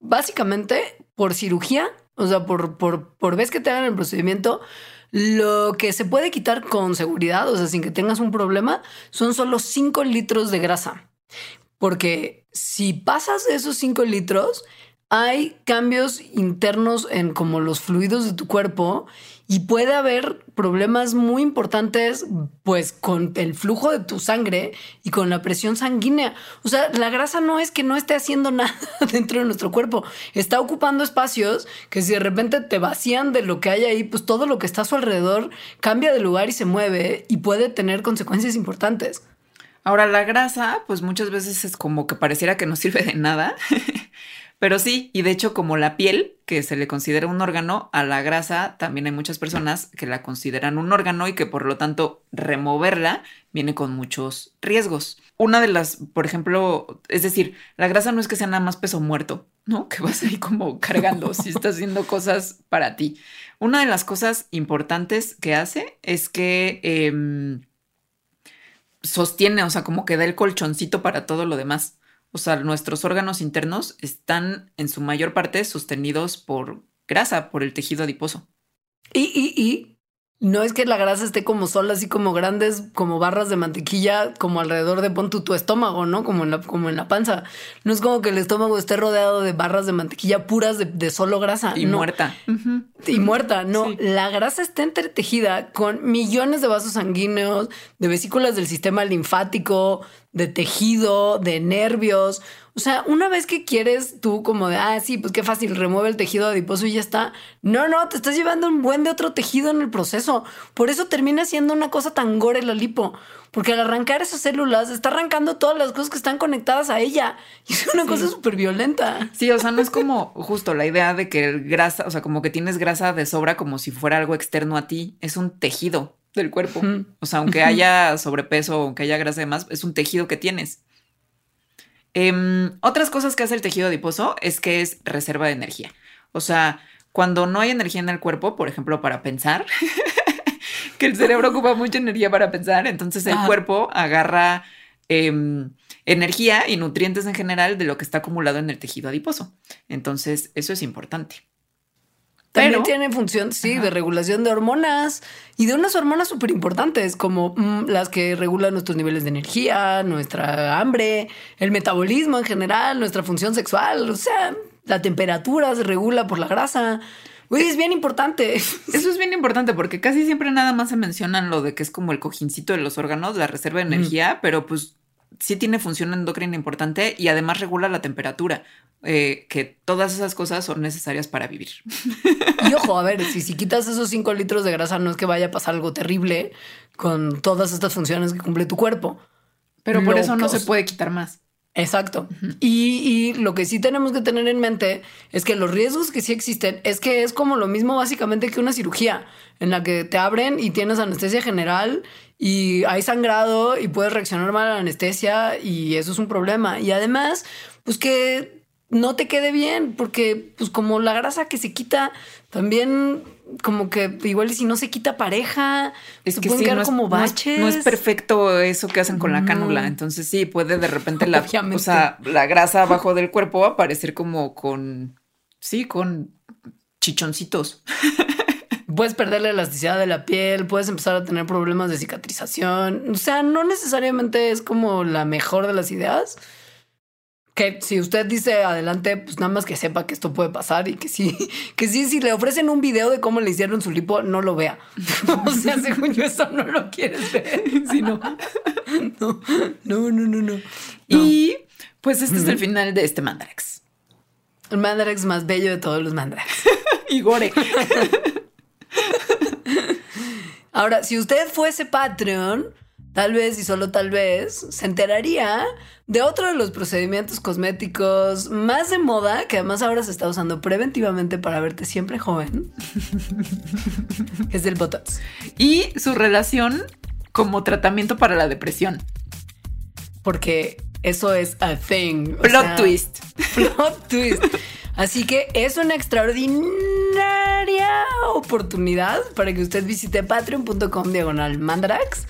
Básicamente, por cirugía, o sea, por, por, por vez que te hagan el procedimiento, lo que se puede quitar con seguridad, o sea, sin que tengas un problema, son solo 5 litros de grasa. Porque si pasas de esos 5 litros, hay cambios internos en como los fluidos de tu cuerpo y puede haber problemas muy importantes pues con el flujo de tu sangre y con la presión sanguínea. O sea, la grasa no es que no esté haciendo *laughs* nada dentro de nuestro cuerpo, está ocupando espacios que si de repente te vacían de lo que hay ahí, pues todo lo que está a su alrededor cambia de lugar y se mueve y puede tener consecuencias importantes. Ahora, la grasa, pues muchas veces es como que pareciera que no sirve de nada. *laughs* Pero sí, y de hecho como la piel, que se le considera un órgano, a la grasa también hay muchas personas que la consideran un órgano y que por lo tanto removerla viene con muchos riesgos. Una de las, por ejemplo, es decir, la grasa no es que sea nada más peso muerto, ¿no? *laughs* Que vas ahí como cargando si estás haciendo cosas para ti. Una de las cosas importantes que hace es que em, sostiene, o sea, como que da el colchoncito para todo lo demás. O sea, nuestros órganos internos están en su mayor parte sostenidos por grasa, por el tejido adiposo. Y, y, y no es que la grasa esté como sola, así como grandes, como barras de mantequilla, como alrededor de pon tu, estómago, ¿no? Como en, la, como en la panza. No es como que el estómago esté rodeado de barras de mantequilla puras de, solo grasa. Y muerta. Y muerta, no. La grasa está entretejida con millones de vasos sanguíneos, de vesículas del sistema linfático, de tejido, de nervios. O sea, una vez que quieres tú como de, ah, sí, pues qué fácil, remueve el tejido adiposo y ya está. No, no, te estás llevando un buen de otro tejido en el proceso. Por eso termina siendo una cosa tan gore la lipo. Porque al arrancar esas células, está arrancando todas las cosas que están conectadas a ella. *laughs* Y es una cosa súper violenta. Sí, o sea, no es como justo la idea de que el grasa, o sea, como que tienes grasa de sobra como si fuera algo externo a ti. Es un tejido del cuerpo. O sea, aunque haya sobrepeso, aunque haya grasa de más, es un tejido que tienes. Em, otras cosas que hace el tejido adiposo es que es reserva de energía. O sea, cuando no hay energía en el cuerpo, por ejemplo, para pensar, *laughs* que el cerebro *laughs* ocupa mucha energía para pensar, entonces el cuerpo agarra em, energía y nutrientes en general de lo que está acumulado en el tejido adiposo. Entonces, eso es importante. También tiene función, sí, de regulación de hormonas y de unas hormonas súper importantes, como mm, las que regulan nuestros niveles de energía, nuestra hambre, el metabolismo en general, nuestra función sexual, o sea, la temperatura se regula por la grasa. Uy, es bien importante. *laughs* Eso es bien importante porque casi siempre nada más se mencionan lo de que es como el cojincito de los órganos, la reserva de energía, pero pues sí tiene función endocrina importante y además regula la temperatura, eh, que todas esas cosas son necesarias para vivir. Y ojo, a ver, si, si quitas esos 5 litros de grasa, no es que vaya a pasar algo terrible con todas estas funciones que cumple tu cuerpo. Pero por eso no se puede quitar más. Exacto. y, y, lo que sí tenemos que tener en mente es que los riesgos que sí existen es que es como lo mismo básicamente que una cirugía en la que te abren y tienes anestesia general y hay sangrado y puedes reaccionar mal a la anestesia y eso es un problema. Y además, pues que no te quede bien porque pues como la grasa que se quita también como que igual si no se quita pareja, es que pueden quedar como baches. No es, perfecto eso que hacen con la cánula. Entonces sí, puede de repente la, o sea, la grasa abajo del cuerpo aparecer como con, sí, con chichoncitos. *laughs* Puedes perder la elasticidad de la piel, puedes empezar a tener problemas de cicatrización. O sea, no necesariamente es como la mejor de las ideas que si usted dice adelante, pues nada más que sepa que esto puede pasar y que sí, *laughs* que sí, si le ofrecen un video de cómo le hicieron su lipo, no lo vea. *laughs* o sea, según yo, eso no lo quieres ver. *laughs* no. no, no, no, no, Y pues este es el final de este Mandarax. El Mandarax más bello de todos los Mandarax. y gore. Ahora, si usted fuese Patreon, tal vez y solo tal vez, se enteraría de otro de los procedimientos cosméticos más de moda, que además ahora se está usando preventivamente para verte siempre joven, *laughs* es el Botox. Y su relación como tratamiento para la depresión. Porque eso es a thing. Plot twist. *laughs* Plot twist. Así que es una extraordinaria oportunidad para que usted visite patreon.com diagonal mandarax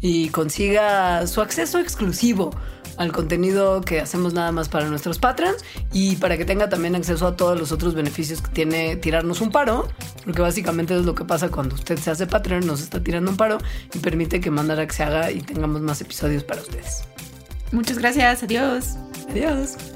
y consiga su acceso exclusivo al contenido que hacemos nada más para nuestros patrons y para que tenga también acceso a todos los otros beneficios que tiene tirarnos un paro, porque básicamente es lo que pasa cuando usted se hace Patreon, nos está tirando un paro y permite que Mandarax se haga y tengamos más episodios para ustedes. Muchas gracias, adiós. Adiós.